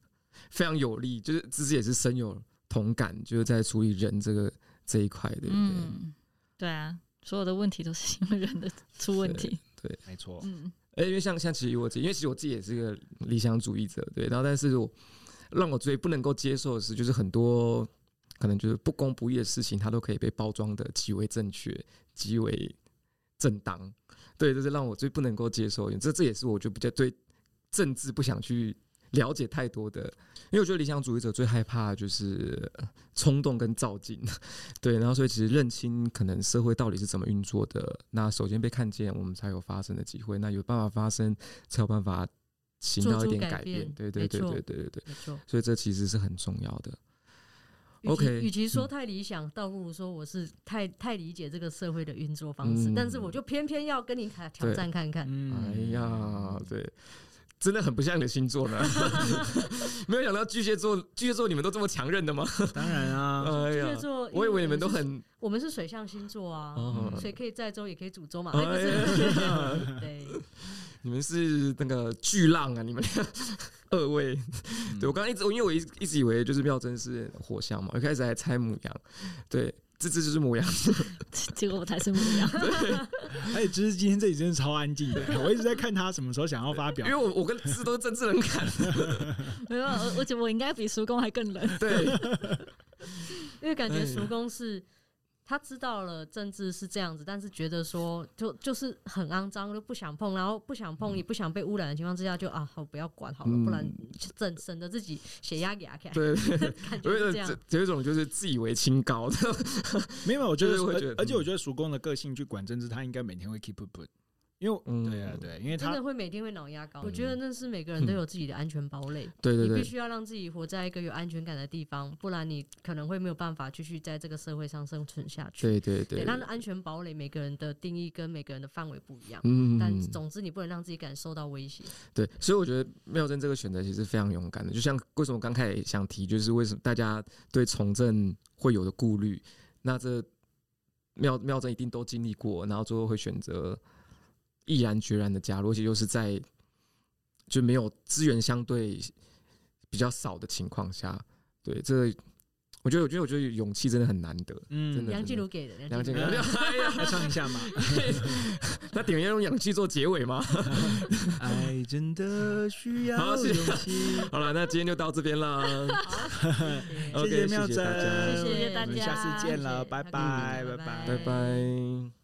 非常有力，就是芝芝也是深有同感，就是在处理人这个这一块，对不对？嗯，对啊，所有的问题都是因为人的出问题，对，没错。嗯，哎，因为像像其实我自己，因为其实我自己也是一个理想主义者，对，然后但是我让我最不能够接受的是，就是很多。可能就是不公不义的事情，它都可以被包装的极为正确、极为正当。对，这是让我最不能够接受。这这也是我觉得比较对政治不想去了解太多的，因为我觉得理想主义者最害怕的就是冲动跟造进。对，然后所以其实认清可能社会到底是怎么运作的，那首先被看见，我们才有发生的机会。那有办法发生，才有办法行到一点改变。对对对对对对对，没错。所以这其实是很重要的。OK，与其说太理想，倒不如说我是太太理解这个社会的运作方式，但是我就偏偏要跟你挑挑战看看。哎呀，对，真的很不像你的星座呢。没有想到巨蟹座，巨蟹座你们都这么强韧的吗？当然啊，巨蟹座，我以为你们都很，我们是水象星座啊，水可以载舟也可以煮粥嘛。对。你们是那个巨浪啊！你们二位，对我刚刚一直，因为我一一直以为就是妙真是火象嘛，我一开始还猜母羊，对，这只就是母羊，结果我才是母羊。对，而 且芝芝今天这里真的超安静的，我一直在看他什么时候想要发表，因为我我跟芝芝都是政治冷感，没有，我觉得我应该比叔公还更冷，对，因为感觉叔公是。他知道了政治是这样子，但是觉得说就就是很肮脏，就不想碰，然后不想碰，也不想被污染的情况之下，就啊好不要管好了，不然整省得自己血压压开。对，感觉是这样。有一种就是自以为清高的，没有，我觉得，而且我觉得叔公的个性去管政治，他应该每天会 keep up。因为，嗯对啊，对，因为他真的会每天会脑压高。我觉得那是每个人都有自己的安全堡垒，对对对，你必须要让自己活在一个有安全感的地方，不然你可能会没有办法继续在这个社会上生存下去。对对对，那安全堡垒每个人的定义跟每个人的范围不一样，嗯，但总之你不能让自己感受到威胁。对，所以我觉得妙珍这个选择其实非常勇敢的。就像为什么刚开始想提，就是为什么大家对从政会有的顾虑，那这妙妙珍一定都经历过，然后最后会选择。毅然决然的加入，而且又是在就没有资源相对比较少的情况下，对，这我觉得，我觉得，我觉得勇气真的很难得。嗯，真的。梁静茹给的，梁静茹 来唱一下嘛。那点要用氧气做结尾吗？爱真的需要勇气。好了，那今天就到这边了。谢谢妙真，谢谢大家，我们下次见了，拜拜，拜拜，拜拜。